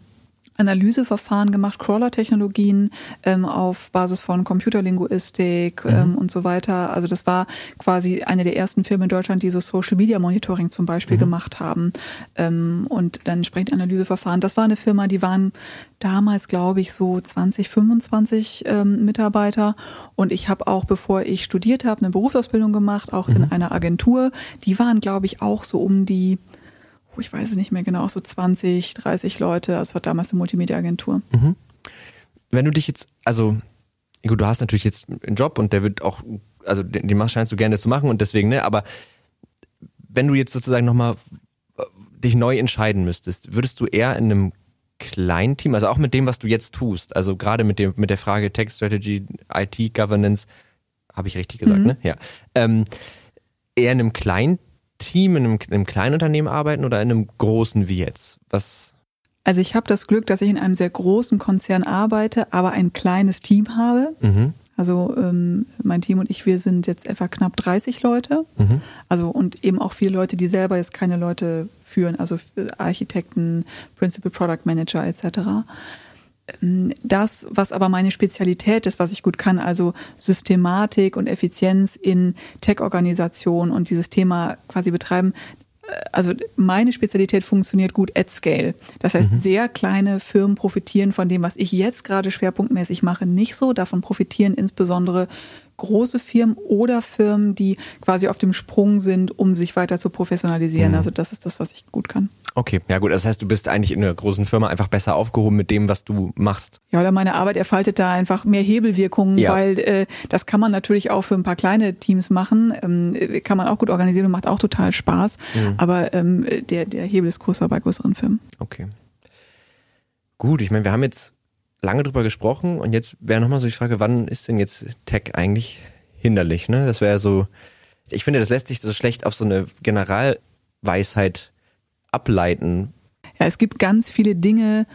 Analyseverfahren gemacht, Crawler-Technologien ähm, auf Basis von Computerlinguistik mhm. ähm, und so weiter. Also das war quasi eine der ersten Firmen in Deutschland, die so Social Media Monitoring zum Beispiel mhm. gemacht haben ähm, und dann entsprechend Analyseverfahren. Das war eine Firma, die waren damals, glaube ich, so 20, 25 ähm, Mitarbeiter und ich habe auch, bevor ich studiert habe, eine Berufsausbildung gemacht, auch mhm. in einer Agentur. Die waren, glaube ich, auch so um die ich weiß es nicht mehr genau, so 20, 30 Leute. Das war damals eine Multimedia-Agentur. Mhm. Wenn du dich jetzt, also, gut, du hast natürlich jetzt einen Job und der wird auch, also den, den scheinst du gerne zu machen und deswegen, ne, aber wenn du jetzt sozusagen nochmal äh, dich neu entscheiden müsstest, würdest du eher in einem kleinen Team, also auch mit dem, was du jetzt tust, also gerade mit dem, mit der Frage Tech Strategy, IT Governance, habe ich richtig gesagt, mhm. ne? Ja. Ähm, eher in einem kleinen Team, in einem, in einem kleinen Unternehmen arbeiten oder in einem großen wie jetzt? Was? Also ich habe das Glück, dass ich in einem sehr großen Konzern arbeite, aber ein kleines Team habe. Mhm. Also ähm, mein Team und ich, wir sind jetzt etwa knapp 30 Leute. Mhm. Also und eben auch viele Leute, die selber jetzt keine Leute führen, also Architekten, Principal Product Manager etc. Ähm, das, was aber meine Spezialität ist, was ich gut kann, also Systematik und Effizienz in Tech-Organisationen und dieses Thema quasi betreiben, äh, also meine Spezialität funktioniert gut at scale. Das heißt, mhm. sehr kleine Firmen profitieren von dem, was ich jetzt gerade schwerpunktmäßig mache, nicht so. Davon profitieren insbesondere große Firmen oder Firmen, die quasi auf dem Sprung sind, um sich weiter zu professionalisieren. Mhm. Also das ist das, was ich gut kann. Okay, ja gut, das heißt, du bist eigentlich in einer großen Firma einfach besser aufgehoben mit dem, was du machst. Ja, oder meine Arbeit erfaltet da einfach mehr Hebelwirkungen, ja. weil äh, das kann man natürlich auch für ein paar kleine Teams machen, ähm, kann man auch gut organisieren und macht auch total Spaß, mhm. aber ähm, der, der Hebel ist größer bei größeren Firmen. Okay. Gut, ich meine, wir haben jetzt lange drüber gesprochen und jetzt wäre nochmal so die Frage, wann ist denn jetzt Tech eigentlich hinderlich? Ne? Das wäre so, ich finde, das lässt sich so schlecht auf so eine Generalweisheit ableiten. Ja, es gibt ganz viele Dinge,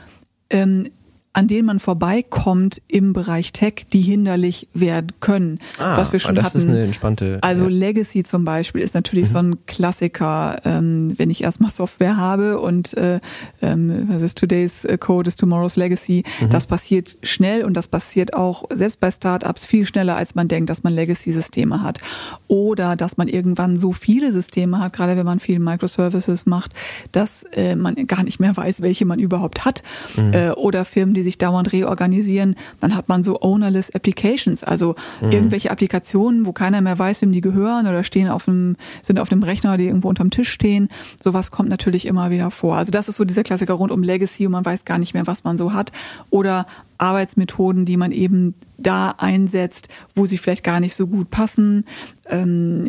ähm, an denen man vorbeikommt im Bereich Tech, die hinderlich werden können. Ah, was wir schon das hatten. ist eine entspannte. Also ja. Legacy zum Beispiel ist natürlich mhm. so ein Klassiker, ähm, wenn ich erstmal Software habe und äh, ähm, was ist Today's Code is Tomorrow's Legacy. Mhm. Das passiert schnell und das passiert auch selbst bei Startups viel schneller, als man denkt, dass man Legacy-Systeme hat. Oder dass man irgendwann so viele Systeme hat, gerade wenn man viel Microservices macht, dass äh, man gar nicht mehr weiß, welche man überhaupt hat. Mhm. Äh, oder Firmen, die sich dauernd reorganisieren, dann hat man so ownerless Applications, also mhm. irgendwelche Applikationen, wo keiner mehr weiß, wem die gehören oder stehen auf dem, sind auf dem Rechner, die irgendwo unterm Tisch stehen. Sowas kommt natürlich immer wieder vor. Also das ist so dieser Klassiker rund um Legacy und man weiß gar nicht mehr, was man so hat. Oder Arbeitsmethoden, die man eben da einsetzt, wo sie vielleicht gar nicht so gut passen. Ähm,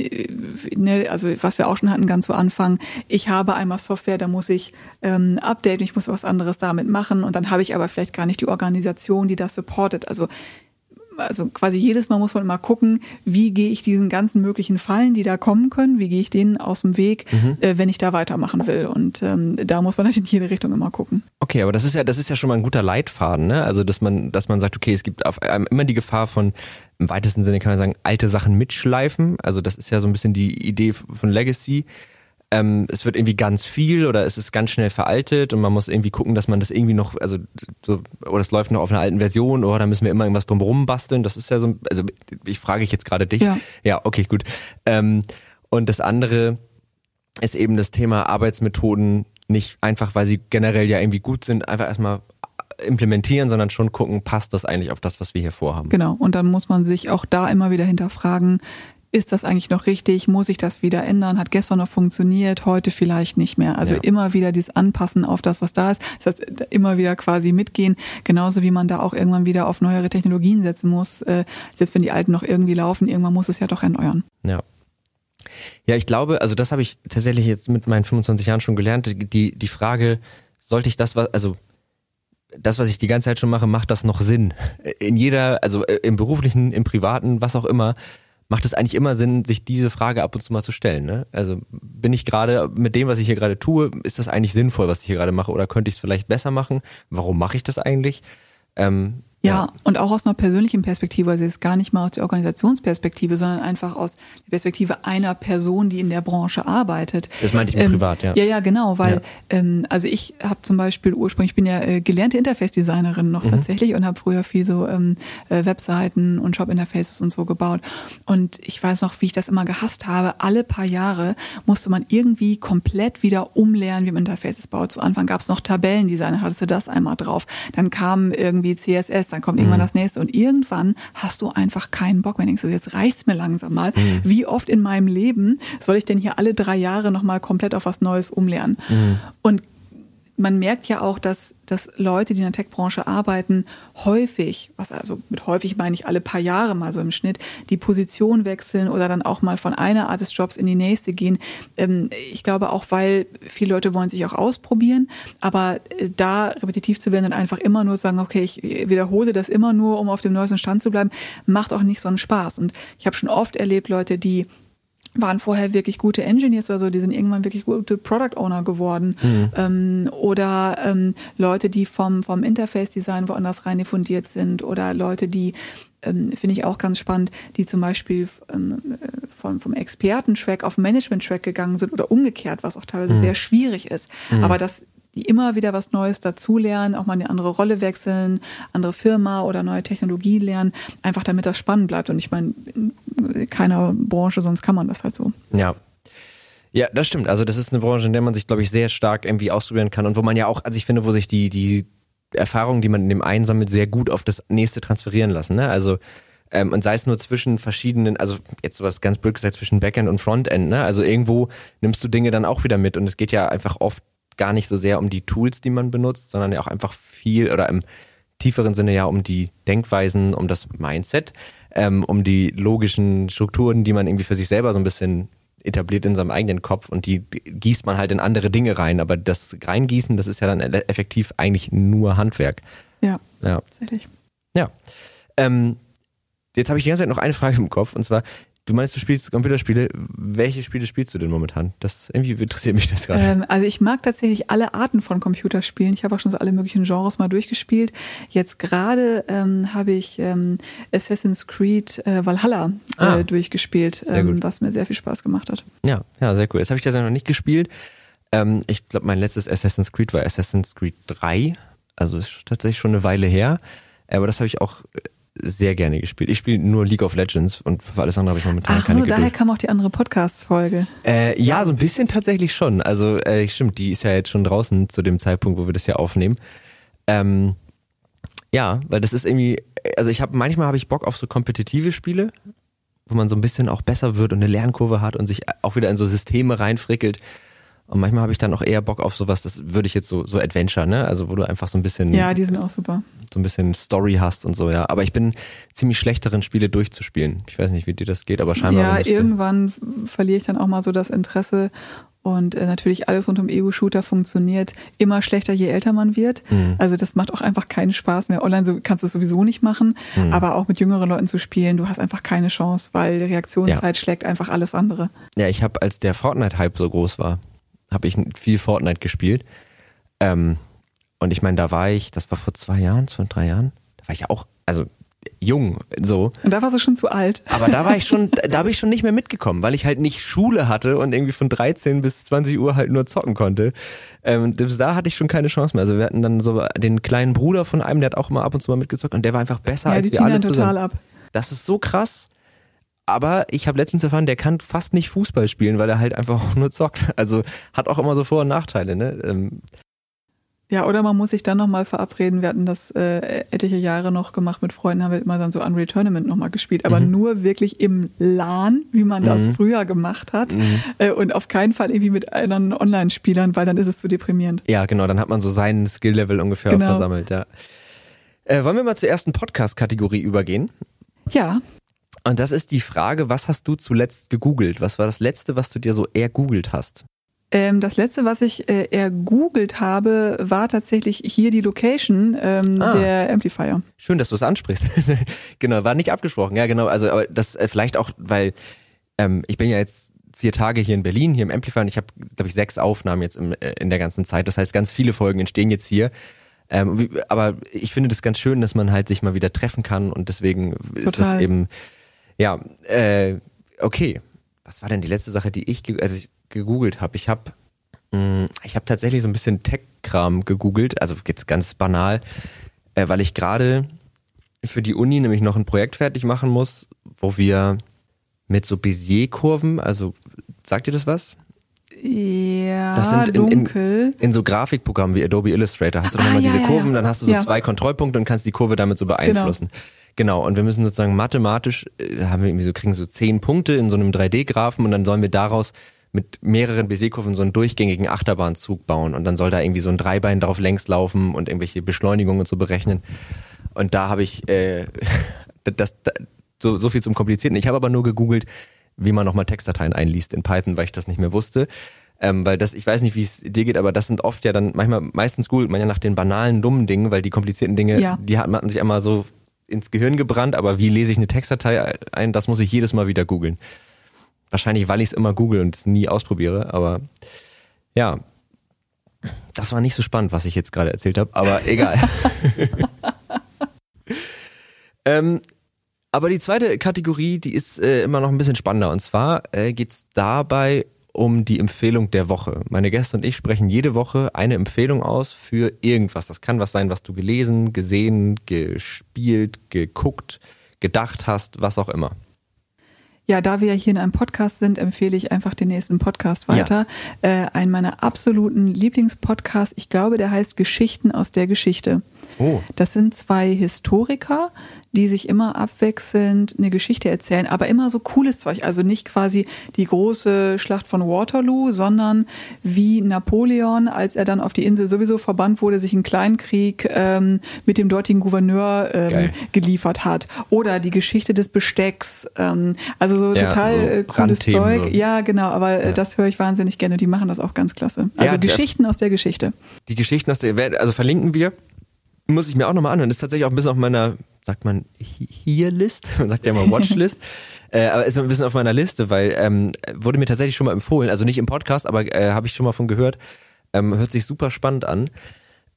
ne, also was wir auch schon hatten ganz zu Anfang, ich habe einmal Software, da muss ich ähm, updaten, ich muss was anderes damit machen und dann habe ich aber vielleicht gar nicht die Organisation, die das supportet. Also also quasi jedes Mal muss man immer gucken, wie gehe ich diesen ganzen möglichen Fallen, die da kommen können, wie gehe ich denen aus dem Weg, mhm. äh, wenn ich da weitermachen will. Und ähm, da muss man natürlich in jede Richtung immer gucken. Okay, aber das ist ja, das ist ja schon mal ein guter Leitfaden, ne? Also dass man, dass man sagt, okay, es gibt auf einem immer die Gefahr von im weitesten Sinne kann man sagen, alte Sachen mitschleifen. Also das ist ja so ein bisschen die Idee von Legacy ähm, es wird irgendwie ganz viel oder es ist ganz schnell veraltet und man muss irgendwie gucken, dass man das irgendwie noch, also so, oder es läuft noch auf einer alten Version oder da müssen wir immer irgendwas drumherum basteln. Das ist ja so, also ich frage ich jetzt gerade dich. Ja, ja okay, gut. Ähm, und das andere ist eben das Thema Arbeitsmethoden nicht einfach, weil sie generell ja irgendwie gut sind, einfach erstmal implementieren, sondern schon gucken, passt das eigentlich auf das, was wir hier vorhaben. Genau, und dann muss man sich auch da immer wieder hinterfragen, ist das eigentlich noch richtig? Muss ich das wieder ändern? Hat gestern noch funktioniert, heute vielleicht nicht mehr? Also ja. immer wieder dieses Anpassen auf das, was da ist. Das heißt, immer wieder quasi mitgehen. Genauso wie man da auch irgendwann wieder auf neuere Technologien setzen muss. Äh, selbst wenn die alten noch irgendwie laufen, irgendwann muss es ja doch erneuern. Ja. Ja, ich glaube, also das habe ich tatsächlich jetzt mit meinen 25 Jahren schon gelernt. Die, die Frage, sollte ich das, was, also das, was ich die ganze Zeit schon mache, macht das noch Sinn? In jeder, also äh, im beruflichen, im privaten, was auch immer, macht es eigentlich immer Sinn, sich diese Frage ab und zu mal zu stellen. Ne? Also bin ich gerade mit dem, was ich hier gerade tue, ist das eigentlich sinnvoll, was ich hier gerade mache, oder könnte ich es vielleicht besser machen? Warum mache ich das eigentlich? Ähm, Ja, und auch aus einer persönlichen Perspektive, also jetzt gar nicht mal aus der Organisationsperspektive, sondern einfach aus der Perspektive einer Person, die in der Branche arbeitet. Das meinte ich mir Ähm, privat, ja. Ja, ja, genau, weil Ja. ähm, also ich habe zum Beispiel ursprünglich, ich bin ja äh, gelernte Interface-Designerin Mhm. noch tatsächlich und habe früher viel so ähm, äh, Webseiten und Shop-Interfaces und so gebaut. Und ich weiß noch, wie ich das immer gehasst habe. Alle paar Jahre musste man irgendwie komplett wieder umlernen, wie man Interfaces baut. Zu Anfang gab es noch Tabellendesign, dann hattest du das einmal drauf. Dann kam irgendwie CSS, dann kommt Mhm. irgendwann das nächste. Und irgendwann hast du einfach keinen Bock mehr. Denkst du, jetzt reicht's mir langsam mal. Mhm. Wie oft in meinem Leben soll ich denn hier alle drei Jahre nochmal komplett auf was Neues umlernen? Mhm. Und man merkt ja auch, dass, dass Leute, die in der Tech-Branche arbeiten, häufig, was also mit häufig meine ich alle paar Jahre mal so im Schnitt, die Position wechseln oder dann auch mal von einer Art des Jobs in die nächste gehen. Ähm, ich glaube auch, weil viele Leute wollen sich auch ausprobieren, aber äh, da repetitiv zu werden und einfach immer nur sagen, okay, ich wiederhole das immer nur, um auf dem neuesten Stand zu bleiben, macht auch nicht so einen Spaß. Und ich habe schon oft erlebt, Leute, die waren vorher wirklich gute Engineers oder so, die sind irgendwann wirklich gute Product Owner geworden. Ähm, oder ähm, Leute, die vom, vom Interface-Design woanders rein diffundiert sind oder Leute, die ähm, finde ich auch ganz spannend, die zum Beispiel ähm, äh, von, vom Experten-Track auf Management-Track gegangen sind oder umgekehrt, was auch teilweise sehr schwierig ist. Aber das die immer wieder was Neues dazulernen, auch mal eine andere Rolle wechseln, andere Firma oder neue Technologie lernen, einfach damit das spannend bleibt. Und ich meine, in keiner Branche, sonst kann man das halt so. Ja. Ja, das stimmt. Also das ist eine Branche, in der man sich, glaube ich, sehr stark irgendwie ausprobieren kann und wo man ja auch, also ich finde, wo sich die, die Erfahrungen, die man in dem einen sammelt, sehr gut auf das nächste transferieren lassen. Ne? Also ähm, und sei es nur zwischen verschiedenen, also jetzt sowas ganz blöd gesagt, zwischen Backend und Frontend, ne? Also irgendwo nimmst du Dinge dann auch wieder mit und es geht ja einfach oft gar nicht so sehr um die Tools, die man benutzt, sondern ja auch einfach viel oder im tieferen Sinne ja um die Denkweisen, um das Mindset, ähm, um die logischen Strukturen, die man irgendwie für sich selber so ein bisschen etabliert in seinem eigenen Kopf und die gießt man halt in andere Dinge rein. Aber das Reingießen, das ist ja dann effektiv eigentlich nur Handwerk. Ja, Ja. tatsächlich. Ja. Ähm, jetzt habe ich die ganze Zeit noch eine Frage im Kopf und zwar, du meinst, du spielst Computerspiele. Welche Spiele spielst du denn momentan? Das irgendwie interessiert mich das gerade. Ähm, also ich mag tatsächlich alle Arten von Computerspielen. Ich habe auch schon so alle möglichen Genres mal durchgespielt. Jetzt gerade ähm, habe ich ähm, Assassin's Creed äh, Valhalla äh, Ah. durchgespielt, ähm, was mir sehr viel Spaß gemacht hat. Ja, ja, sehr cool. Das habe ich tatsächlich noch nicht gespielt. Ähm, ich glaube, mein letztes Assassin's Creed war Assassin's Creed 3. Also ist tatsächlich schon eine Weile her. Aber das habe ich auch sehr gerne gespielt. Ich spiele nur League of Legends und für alles andere habe ich momentan Ach keine so, daher Geduld. kam auch die andere Podcast-Folge. Äh, ja, so ein bisschen tatsächlich schon. Also äh, stimmt, die ist ja jetzt schon draußen zu dem Zeitpunkt, wo wir das hier aufnehmen. Ähm, ja, weil das ist irgendwie, also ich habe manchmal habe ich Bock auf so kompetitive Spiele, wo man so ein bisschen auch besser wird und eine Lernkurve hat und sich auch wieder in so Systeme reinfrickelt. Und manchmal habe ich dann auch eher Bock auf sowas, das würde ich jetzt so so Adventure, ne? Also wo du einfach so ein bisschen Ja, die sind auch super. so ein bisschen Story hast und so, ja. Aber ich bin ziemlich schlecht darin, Spiele durchzuspielen. Ich weiß nicht, wie dir das geht, aber scheinbar. Ja, irgendwann verliere ich dann auch mal so das Interesse. Und äh, natürlich alles rund um Ego-Shooter funktioniert immer schlechter, je älter man wird. Mhm. Also das macht auch einfach keinen Spaß mehr. Online so, kannst du es sowieso nicht machen, Mhm. aber auch mit jüngeren Leuten zu spielen, du hast einfach keine Chance, weil die Reaktionszeit schlägt einfach alles andere. Ja, ich habe, als der Fortnite-Hype so groß war, habe ich viel Fortnite gespielt. Ähm, und ich meine, da war ich, das war vor zwei Jahren, vor drei Jahren, da war ich ja auch, also jung, so. Und da warst du schon zu alt. Aber da war ich schon, da habe ich schon nicht mehr mitgekommen, weil ich halt nicht Schule hatte und irgendwie von 13 bis 20 Uhr halt nur zocken konnte. Ähm, bis da hatte ich schon keine Chance mehr. Also wir hatten dann so den kleinen Bruder von einem, der hat auch immer ab und zu mal mitgezockt und der war einfach besser Ja, als wir alle zusammen. total ab. Das ist so krass. Aber ich habe letztens erfahren, der kann fast nicht Fußball spielen, weil er halt einfach auch nur zockt. Also hat auch immer so Vor- und Nachteile. Ne? Ähm, Ja, oder man muss sich dann nochmal verabreden. Wir hatten das äh, etliche Jahre noch gemacht mit Freunden, haben wir immer dann so Unreal Tournament nochmal gespielt. Aber Mhm. nur wirklich im LAN, wie man das Mhm. früher gemacht hat. Mhm. Äh, und auf keinen Fall irgendwie mit anderen Online-Spielern, weil dann ist es zu deprimierend. ja, genau, dann hat man so seinen Skill-Level ungefähr Genau. versammelt. Ja. Äh, wollen wir mal zur ersten Podcast-Kategorie übergehen? Ja, Und das ist die Frage, was hast du zuletzt gegoogelt? Was war das Letzte, was du dir so ergoogelt hast? ähm, das letzte, was ich äh, ergoogelt habe, war tatsächlich hier die Location ähm, Ah. der Amplifier. Schön, dass du es ansprichst. genau, war nicht abgesprochen. Ja, genau. Also, aber das äh, vielleicht auch, weil ähm, ich bin ja jetzt vier Tage hier in Berlin, hier im Amplifier und ich habe, glaube ich, sechs Aufnahmen jetzt im, äh, in der ganzen Zeit. Das heißt, ganz viele Folgen entstehen jetzt hier. Ähm, wie, aber ich finde das ganz schön, dass man halt sich mal wieder treffen kann und deswegen ist Total. das eben, ja, äh, okay. Was war denn die letzte Sache, die ich, also ich gegoogelt habe? Ich habe ich habe tatsächlich so ein bisschen Tech-Kram gegoogelt, also jetzt ganz banal, äh, weil ich gerade für die Uni nämlich noch ein Projekt fertig machen muss, wo wir mit so Bézier-Kurven, also sagt ihr das was? Ja, Das sind in- in- dunkel. In so Grafikprogrammen wie Adobe Illustrator hast du dann Ah, immer ja, diese ja, Kurven, ja. dann hast du so Ja. zwei Kontrollpunkte und kannst die Kurve damit so beeinflussen. Genau. Und wir müssen sozusagen mathematisch, äh, haben wir irgendwie so, kriegen so zehn Punkte in so einem 3D-Graphen und dann sollen wir daraus mit mehreren Bézier-Kurven so einen durchgängigen Achterbahnzug bauen und dann soll da irgendwie so ein Dreibein drauf längs laufen und irgendwelche Beschleunigungen und so berechnen. Und da habe ich äh, das, da, so, so viel zum Komplizierten. Ich habe aber nur gegoogelt, wie man nochmal Textdateien einliest in Python, weil ich das nicht mehr wusste. Ähm, weil das, ich weiß nicht, wie es dir geht, aber das sind oft ja dann, manchmal, meistens googelt man ja nach den banalen, dummen Dingen, weil die komplizierten Dinge, Ja. die hat man sich einmal so ins Gehirn gebrannt, aber wie lese ich eine Textdatei ein, das muss ich jedes Mal wieder googeln. Wahrscheinlich, weil ich es immer google und es nie ausprobiere, aber ja. Das war nicht so spannend, was ich jetzt gerade erzählt habe, aber egal. ähm, aber die zweite Kategorie, die ist äh, immer noch ein bisschen spannender. Und zwar äh, geht es dabei um die Empfehlung der Woche. Meine Gäste und ich sprechen jede Woche eine Empfehlung aus für irgendwas. Das kann was sein, was du gelesen, gesehen, gespielt, geguckt, gedacht hast, was auch immer. Ja, da wir ja hier in einem Podcast sind, empfehle ich einfach den nächsten Podcast weiter. Äh, einen meiner absoluten Lieblingspodcasts, ich glaube, der heißt Geschichten aus der Geschichte. Oh. Das sind zwei Historiker, die sich immer abwechselnd eine Geschichte erzählen, aber immer so cooles Zeug. Also nicht quasi die große Schlacht von Waterloo, sondern wie Napoleon, als er dann auf die Insel sowieso verbannt wurde, sich einen Kleinkrieg ähm, mit dem dortigen Gouverneur ähm, geliefert hat. Oder die Geschichte des Bestecks. Ähm, also so Ja, total so äh, cooles Zeug. so. Ja, genau, aber äh, Ja. das höre ich wahnsinnig gerne. Die machen das auch ganz klasse. Also Ja, Geschichten aus der Geschichte. Die Geschichten aus der Welt, also verlinken wir, muss ich mir auch nochmal anhören. Das ist tatsächlich auch ein bisschen auf meiner, sagt man, Hier-List? Man sagt ja immer Watchlist. äh, aber ist ein bisschen auf meiner Liste, weil ähm, wurde mir tatsächlich schon mal empfohlen. Also nicht im Podcast, aber äh, habe ich schon mal von gehört. Ähm, hört sich super spannend an.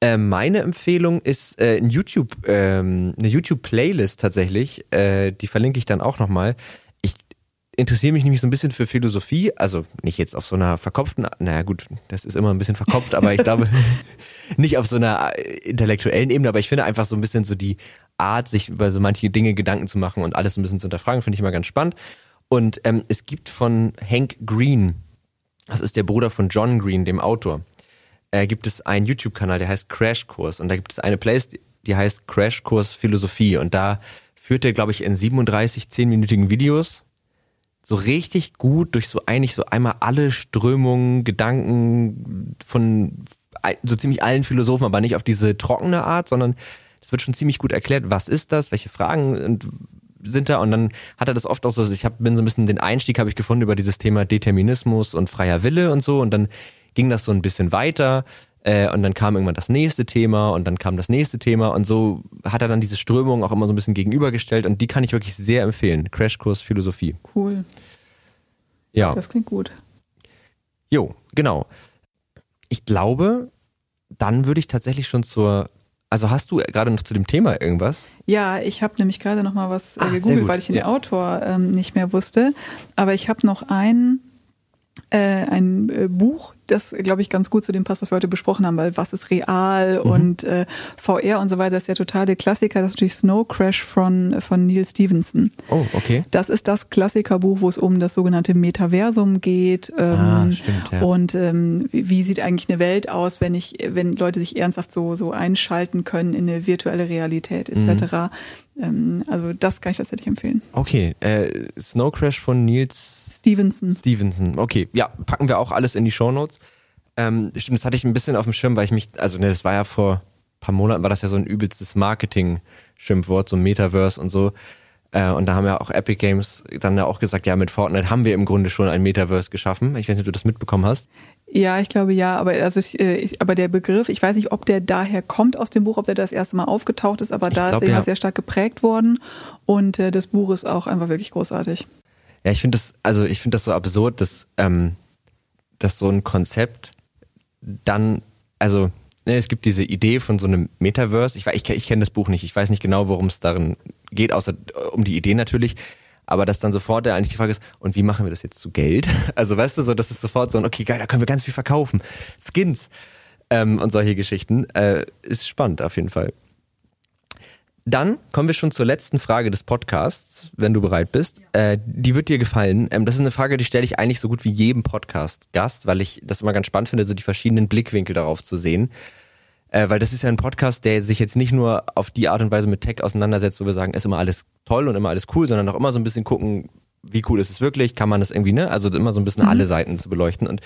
Äh, meine Empfehlung ist äh, ein YouTube, ähm, eine YouTube-Playlist tatsächlich. Äh, die verlinke ich dann auch nochmal. Interessiere mich nämlich so ein bisschen für Philosophie, also nicht jetzt auf so einer verkopften, naja gut, das ist immer ein bisschen verkopft, aber ich glaube nicht auf so einer äh, intellektuellen Ebene, aber ich finde einfach so ein bisschen so die Art, sich über so manche Dinge Gedanken zu machen und alles ein bisschen zu hinterfragen, finde ich immer ganz spannend. Und ähm, es gibt von Hank Green, das ist der Bruder von John Green, dem Autor, äh, gibt es einen YouTube-Kanal, der heißt Crashkurs und da gibt es eine Playlist, die heißt Crashkurs Philosophie und da führt er, glaube ich, in 37 zehnminütigen Videos so richtig gut durch so eigentlich so einmal alle Strömungen, Gedanken von so ziemlich allen Philosophen, aber nicht auf diese trockene Art, sondern es wird schon ziemlich gut erklärt, was ist das, welche Fragen sind da. Und dann hat er das oft auch so, ich hab, bin so ein bisschen den Einstieg habe ich gefunden über dieses Thema Determinismus und freier Wille und so. Und dann ging das so ein bisschen weiter äh, und dann kam irgendwann das nächste Thema und dann kam das nächste Thema und so hat er dann diese Strömung auch immer so ein bisschen gegenübergestellt und die kann ich wirklich sehr empfehlen. Crashkurs Philosophie. Cool. Ja. Das klingt gut. Jo, genau. Ich glaube, dann würde ich tatsächlich schon zur. Also hast du gerade noch zu dem Thema irgendwas? Ja, ich habe nämlich gerade noch mal was äh, Ah, gegoogelt, weil ich den ja. Autor ähm, nicht mehr wusste. Aber ich habe noch ein äh, ein äh, Buch, das glaube ich ganz gut zu dem passt, was wir heute besprochen haben, weil was ist real Mhm. und äh, VR und so weiter ist der totale Klassiker. Das ist natürlich Snow Crash von von Neil Stevenson. Oh, okay. Das ist das Klassikerbuch, wo es um das sogenannte Metaversum geht. Ähm, Ah, stimmt, ja. Und ähm, wie wie sieht eigentlich eine Welt aus, wenn ich, wenn Leute sich ernsthaft so so einschalten können in eine virtuelle Realität etc. Ähm, also das kann ich tatsächlich empfehlen. Okay. Äh, Snow Crash von Nils Stevenson. Stevenson. Okay, ja, packen wir auch alles in die Shownotes. Ähm, stimmt, das hatte ich ein bisschen auf dem Schirm, weil ich mich, also ne, das war ja vor ein paar Monaten, war das ja so ein übelstes Marketing-Schimpfwort, so Metaverse und so. Äh, und da haben ja auch Epic Games dann ja auch gesagt, ja, mit Fortnite haben wir im Grunde schon ein Metaverse geschaffen. Ich weiß nicht, ob du das mitbekommen hast. Ja, ich glaube ja, aber also ich, äh, ich, aber der Begriff, ich weiß nicht, ob der daher kommt aus dem Buch, ob der das erste Mal aufgetaucht ist, aber Ich da glaub, ist er ja. ja sehr stark geprägt worden und äh, das Buch ist auch einfach wirklich großartig. Ja, ich finde das, also ich finde das so absurd, dass, ähm, dass so ein Konzept dann, also ne, es gibt diese Idee von so einem Metaverse. Ich, ich, ich kenne das Buch nicht, ich weiß nicht genau, worum es darin geht, außer äh, um die Idee natürlich. Aber dass dann sofort der eigentlich die Frage ist, und wie machen wir das jetzt zu Geld? Also weißt du, so, das ist sofort so ein, okay, geil, da können wir ganz viel verkaufen. Skins ähm, und solche Geschichten. Äh, ist spannend auf jeden Fall. Dann kommen wir schon zur letzten Frage des Podcasts, wenn du bereit bist. Äh, die wird dir gefallen. Ähm, das ist eine Frage, die stelle ich eigentlich so gut wie jedem Podcast-Gast, weil ich das immer ganz spannend finde, so die verschiedenen Blickwinkel darauf zu sehen. Äh, weil das ist ja ein Podcast, der sich jetzt nicht nur auf die Art und Weise mit Tech auseinandersetzt, wo wir sagen, ist immer alles toll und immer alles cool, sondern auch immer so ein bisschen gucken, wie cool ist es wirklich, kann man das irgendwie, ne? Also immer so ein bisschen mhm. alle Seiten zu beleuchten. Und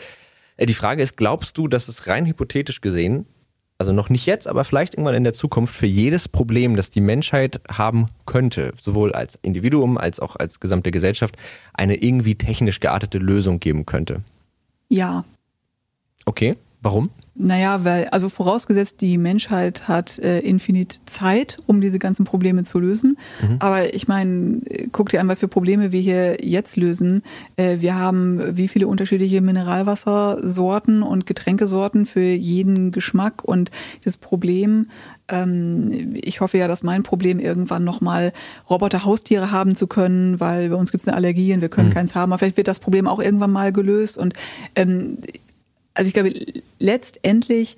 äh, die Frage ist, glaubst du, dass es rein hypothetisch gesehen also noch nicht jetzt, aber vielleicht irgendwann in der Zukunft für jedes Problem, das die Menschheit haben könnte, sowohl als Individuum als auch als gesamte Gesellschaft, eine irgendwie technisch geartete Lösung geben könnte? Ja. Okay, warum? Naja, weil, also vorausgesetzt, die Menschheit hat äh, infinit Zeit, um diese ganzen Probleme zu lösen. Mhm. Aber ich meine, guck dir an, was für Probleme wir hier jetzt lösen. Äh, wir haben wie viele unterschiedliche Mineralwassersorten und Getränkesorten für jeden Geschmack. Und das Problem, ähm, ich hoffe ja, dass mein Problem irgendwann nochmal Roboter-Haustiere haben zu können, weil bei uns gibt es eine Allergie und wir können mhm. keins haben. Aber vielleicht wird das Problem auch irgendwann mal gelöst. Und ähm, also ich glaube, letztendlich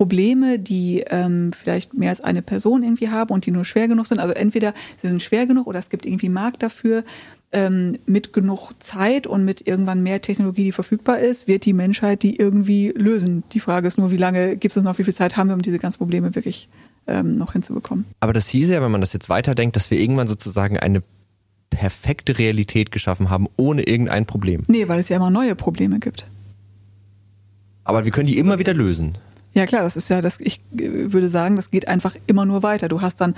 Probleme, die ähm, vielleicht mehr als eine Person irgendwie haben und die nur schwer genug sind. Also entweder sie sind schwer genug oder es gibt irgendwie Markt dafür. Ähm, mit genug Zeit und mit irgendwann mehr Technologie, die verfügbar ist, wird die Menschheit die irgendwie lösen. Die Frage ist nur, wie lange gibt es noch, wie viel Zeit haben wir, um diese ganzen Probleme wirklich ähm, noch hinzubekommen. Aber das hieße ja, wenn man das jetzt weiterdenkt, dass wir irgendwann sozusagen eine perfekte Realität geschaffen haben, ohne irgendein Problem. Nee, weil es ja immer neue Probleme gibt. Aber wir können die immer wieder lösen. Ja klar, das ist ja, das, ich würde sagen, das geht einfach immer nur weiter. Du hast dann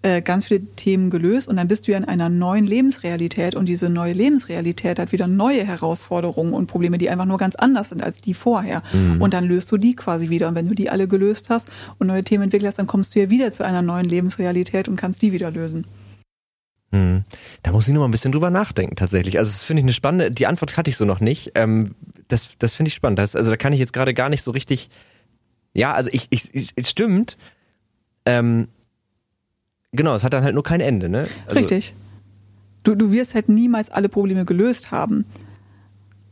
äh, ganz viele Themen gelöst und dann bist du ja in einer neuen Lebensrealität und diese neue Lebensrealität hat wieder neue Herausforderungen und Probleme, die einfach nur ganz anders sind als die vorher. Mhm. Und dann löst du die quasi wieder. Und wenn du die alle gelöst hast und neue Themen entwickelst, dann kommst du ja wieder zu einer neuen Lebensrealität und kannst die wieder lösen. Hm. Da muss ich nur mal ein bisschen drüber nachdenken, tatsächlich. Also, das finde ich eine spannende, die Antwort hatte ich so noch nicht. Ähm, das das finde ich spannend. Das, also, da kann ich jetzt gerade gar nicht so richtig, ja, also ich, ich, ich es stimmt. Ähm, genau, es hat dann halt nur kein Ende, ne? Also, Richtig. Du, du wirst halt niemals alle Probleme gelöst haben.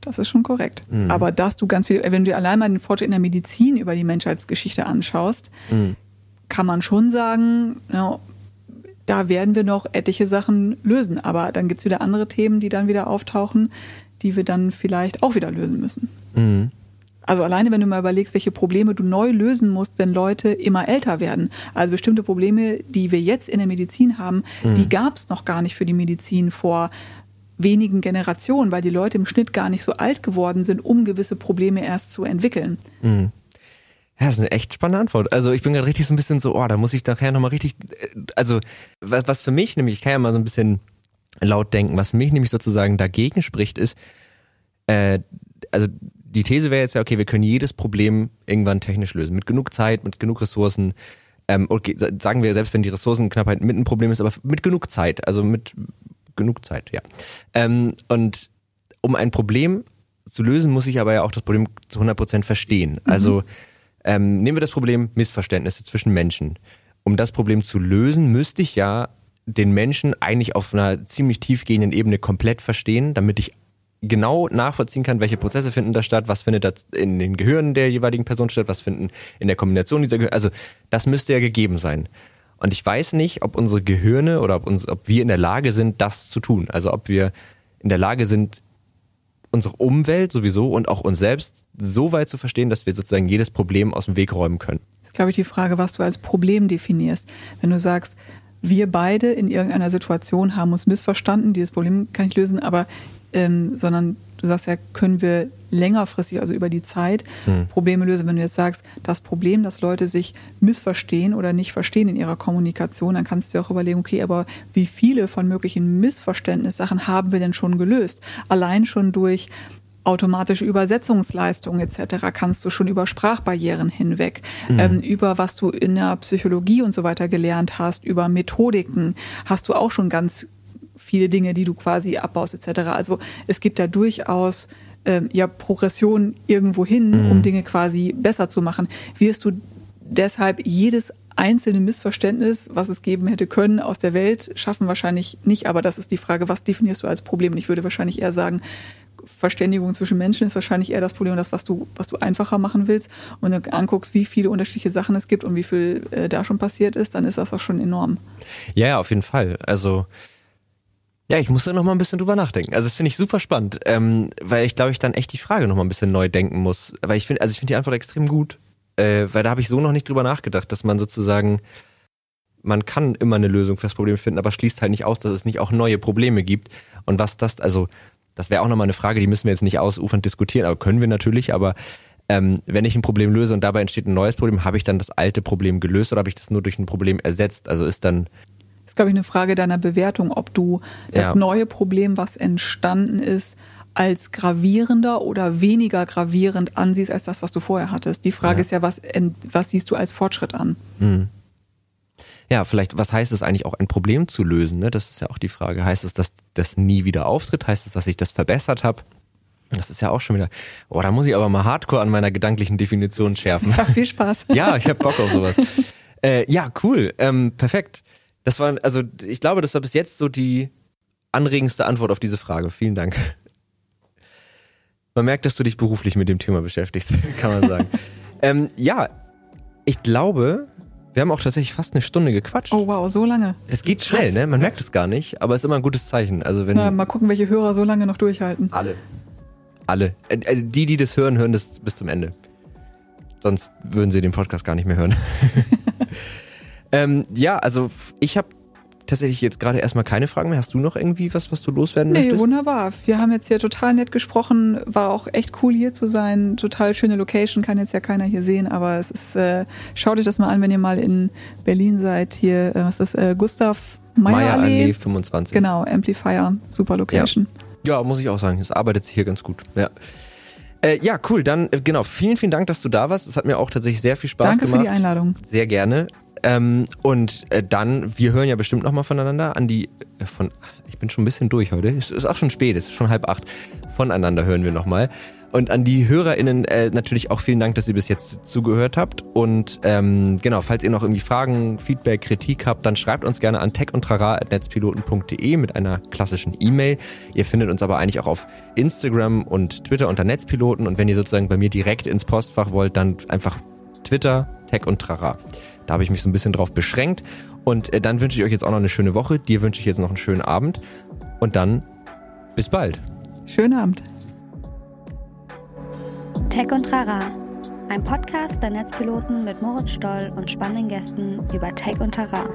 Das ist schon korrekt. Mhm. Aber dass du ganz viel, wenn du allein mal den Fortschritt in der Medizin über die Menschheitsgeschichte anschaust, mhm. kann man schon sagen, ja, da werden wir noch etliche Sachen lösen. Aber dann gibt's wieder andere Themen, die dann wieder auftauchen, die wir dann vielleicht auch wieder lösen müssen. Mhm. Also alleine, wenn du mal überlegst, welche Probleme du neu lösen musst, wenn Leute immer älter werden. Also bestimmte Probleme, die wir jetzt in der Medizin haben, mhm. die gab's noch gar nicht für die Medizin vor wenigen Generationen, weil die Leute im Schnitt gar nicht so alt geworden sind, um gewisse Probleme erst zu entwickeln. Mhm. Ja, das ist eine echt spannende Antwort. Also ich bin gerade richtig so ein bisschen so, oh, da muss ich nachher nochmal richtig, äh, also was, was für mich nämlich, ich kann ja mal so ein bisschen laut denken, was für mich nämlich sozusagen dagegen spricht, ist, äh, also die These wäre jetzt ja, okay, wir können jedes Problem irgendwann technisch lösen. Mit genug Zeit, mit genug Ressourcen. Ähm, okay, sagen wir, selbst wenn die Ressourcenknappheit mit ein Problem ist, aber mit genug Zeit, also mit genug Zeit, ja. Ähm, und um ein Problem zu lösen, muss ich aber ja auch das Problem zu 100% verstehen. Also mhm ähm, nehmen wir das Problem Missverständnisse zwischen Menschen. Um das Problem zu lösen, müsste ich ja den Menschen eigentlich auf einer ziemlich tiefgehenden Ebene komplett verstehen, damit ich genau nachvollziehen kann, welche Prozesse finden da statt, was findet da in den Gehirnen der jeweiligen Person statt, was finden in der Kombination dieser Gehirne. Also das müsste ja gegeben sein. Und ich weiß nicht, ob unsere Gehirne oder ob, uns, ob wir in der Lage sind, das zu tun. Also ob wir in der Lage sind, unsere Umwelt sowieso und auch uns selbst so weit zu verstehen, dass wir sozusagen jedes Problem aus dem Weg räumen können. Das ist, glaube ich, die Frage, was du als Problem definierst. Wenn du sagst, wir beide in irgendeiner Situation haben uns missverstanden, dieses Problem kann ich lösen, aber ähm, sondern du sagst ja, können wir längerfristig, also über die Zeit, hm. Probleme lösen. Wenn du jetzt sagst, das Problem, dass Leute sich missverstehen oder nicht verstehen in ihrer Kommunikation, dann kannst du auch überlegen, okay, aber wie viele von möglichen Missverständnissachen haben wir denn schon gelöst? Allein schon durch automatische Übersetzungsleistungen etc. kannst du schon über Sprachbarrieren hinweg, mhm. ähm, über was du in der Psychologie und so weiter gelernt hast, über Methodiken, hast du auch schon ganz viele Dinge, die du quasi abbaust etc. Also es gibt da durchaus ähm, ja Progression irgendwo hin, Mhm. um Dinge quasi besser zu machen. Wirst du deshalb jedes einzelne Missverständnis, was es geben hätte können, aus der Welt schaffen wahrscheinlich nicht. Aber das ist die Frage, was definierst du als Problem? Und ich würde wahrscheinlich eher sagen, Verständigung zwischen Menschen ist wahrscheinlich eher das Problem, das, was du, was du einfacher machen willst. Und dann anguckst, wie viele unterschiedliche Sachen es gibt und wie viel äh, da schon passiert ist, dann ist das auch schon enorm. Ja, ja, auf jeden Fall. Also, ja, ich muss da noch mal ein bisschen drüber nachdenken. Also, das finde ich super spannend, ähm, weil ich glaube, ich dann echt die Frage noch mal ein bisschen neu denken muss. Weil ich finde, also ich finde die Antwort extrem gut, äh, weil da habe ich so noch nicht drüber nachgedacht, dass man sozusagen, man kann immer eine Lösung für das Problem finden, aber schließt halt nicht aus, dass es nicht auch neue Probleme gibt. Und was das, also, das wäre auch nochmal eine Frage, die müssen wir jetzt nicht ausufernd diskutieren, aber können wir natürlich, aber ähm, wenn ich ein Problem löse und dabei entsteht ein neues Problem, habe ich dann das alte Problem gelöst oder habe ich das nur durch ein Problem ersetzt? Also ist dann, glaube ich, eine Frage deiner Bewertung, ob du das Ja. neue Problem, was entstanden ist, als gravierender oder weniger gravierend ansiehst als das, was du vorher hattest. Die Frage Ja. ist ja, was, was siehst du als Fortschritt an? hm. ja, vielleicht, was heißt es eigentlich auch, ein Problem zu lösen? Ne? Das ist ja auch die Frage. Heißt es, dass das nie wieder auftritt? Heißt es, dass ich das verbessert habe? Das ist ja auch schon wieder, oh, da muss ich aber mal hardcore an meiner gedanklichen Definition schärfen. Ja, viel Spaß. Ja, ich habe Bock auf sowas. äh, ja, cool, ähm, perfekt. Das war, also ich glaube, das war bis jetzt so die anregendste Antwort auf diese Frage. Vielen Dank. Man merkt, dass du dich beruflich mit dem Thema beschäftigst, kann man sagen. ähm, ja, ich glaube, wir haben auch tatsächlich fast eine Stunde gequatscht. Oh wow, so lange. Es geht schnell, ne? Man merkt es gar nicht, aber es ist immer ein gutes Zeichen. Also wenn Na, mal gucken, welche Hörer so lange noch durchhalten. alle, alle, äh, äh, die, die das hören, hören das bis zum Ende. Sonst würden sie den Podcast gar nicht mehr hören. ähm, ja, also ich habe tatsächlich jetzt gerade erstmal keine Fragen mehr. Hast du noch irgendwie was, was du loswerden Nee, möchtest? wunderbar. Wir haben jetzt hier total nett gesprochen. War auch echt cool hier zu sein. Total schöne Location. Kann jetzt ja keiner hier sehen, aber es ist, äh, schaut euch das mal an, wenn ihr mal in Berlin seid. Hier, äh, was ist das? Äh, Gustav Meyer Meier Allee. Allee 25. Genau, Amplifier. Super Location. Ja, muss ich auch sagen. Es arbeitet sich hier ganz gut. Ja. Äh, ja, cool. Dann, äh, genau, vielen, vielen Dank, dass du da warst. Es hat mir auch tatsächlich sehr viel Spaß Danke gemacht. für die Einladung. Sehr gerne. Ähm, und äh, dann, wir hören ja bestimmt nochmal voneinander an die, äh, von, ich bin schon ein bisschen durch heute, es ist auch schon spät, es ist schon halb acht, voneinander hören wir nochmal. Und an die HörerInnen äh, natürlich auch vielen Dank, dass ihr bis jetzt zugehört habt. Und ähm, genau, falls ihr noch irgendwie Fragen, Feedback, Kritik habt, dann schreibt uns gerne an techundtrara.netzpiloten.de mit einer klassischen E-Mail. Ihr findet uns aber eigentlich auch auf Instagram und Twitter unter Netzpiloten. Und wenn ihr sozusagen bei mir direkt ins Postfach wollt, dann einfach Twitter, Tech und Trara. Da habe ich mich so ein bisschen drauf beschränkt. Und äh, dann wünsche ich euch jetzt auch noch eine schöne Woche. Dir wünsche ich jetzt noch einen schönen Abend. Und dann bis bald. Schönen Abend. Tech und Trara, ein Podcast der Netzpiloten mit Moritz Stoll und spannenden Gästen über Tech und Trara.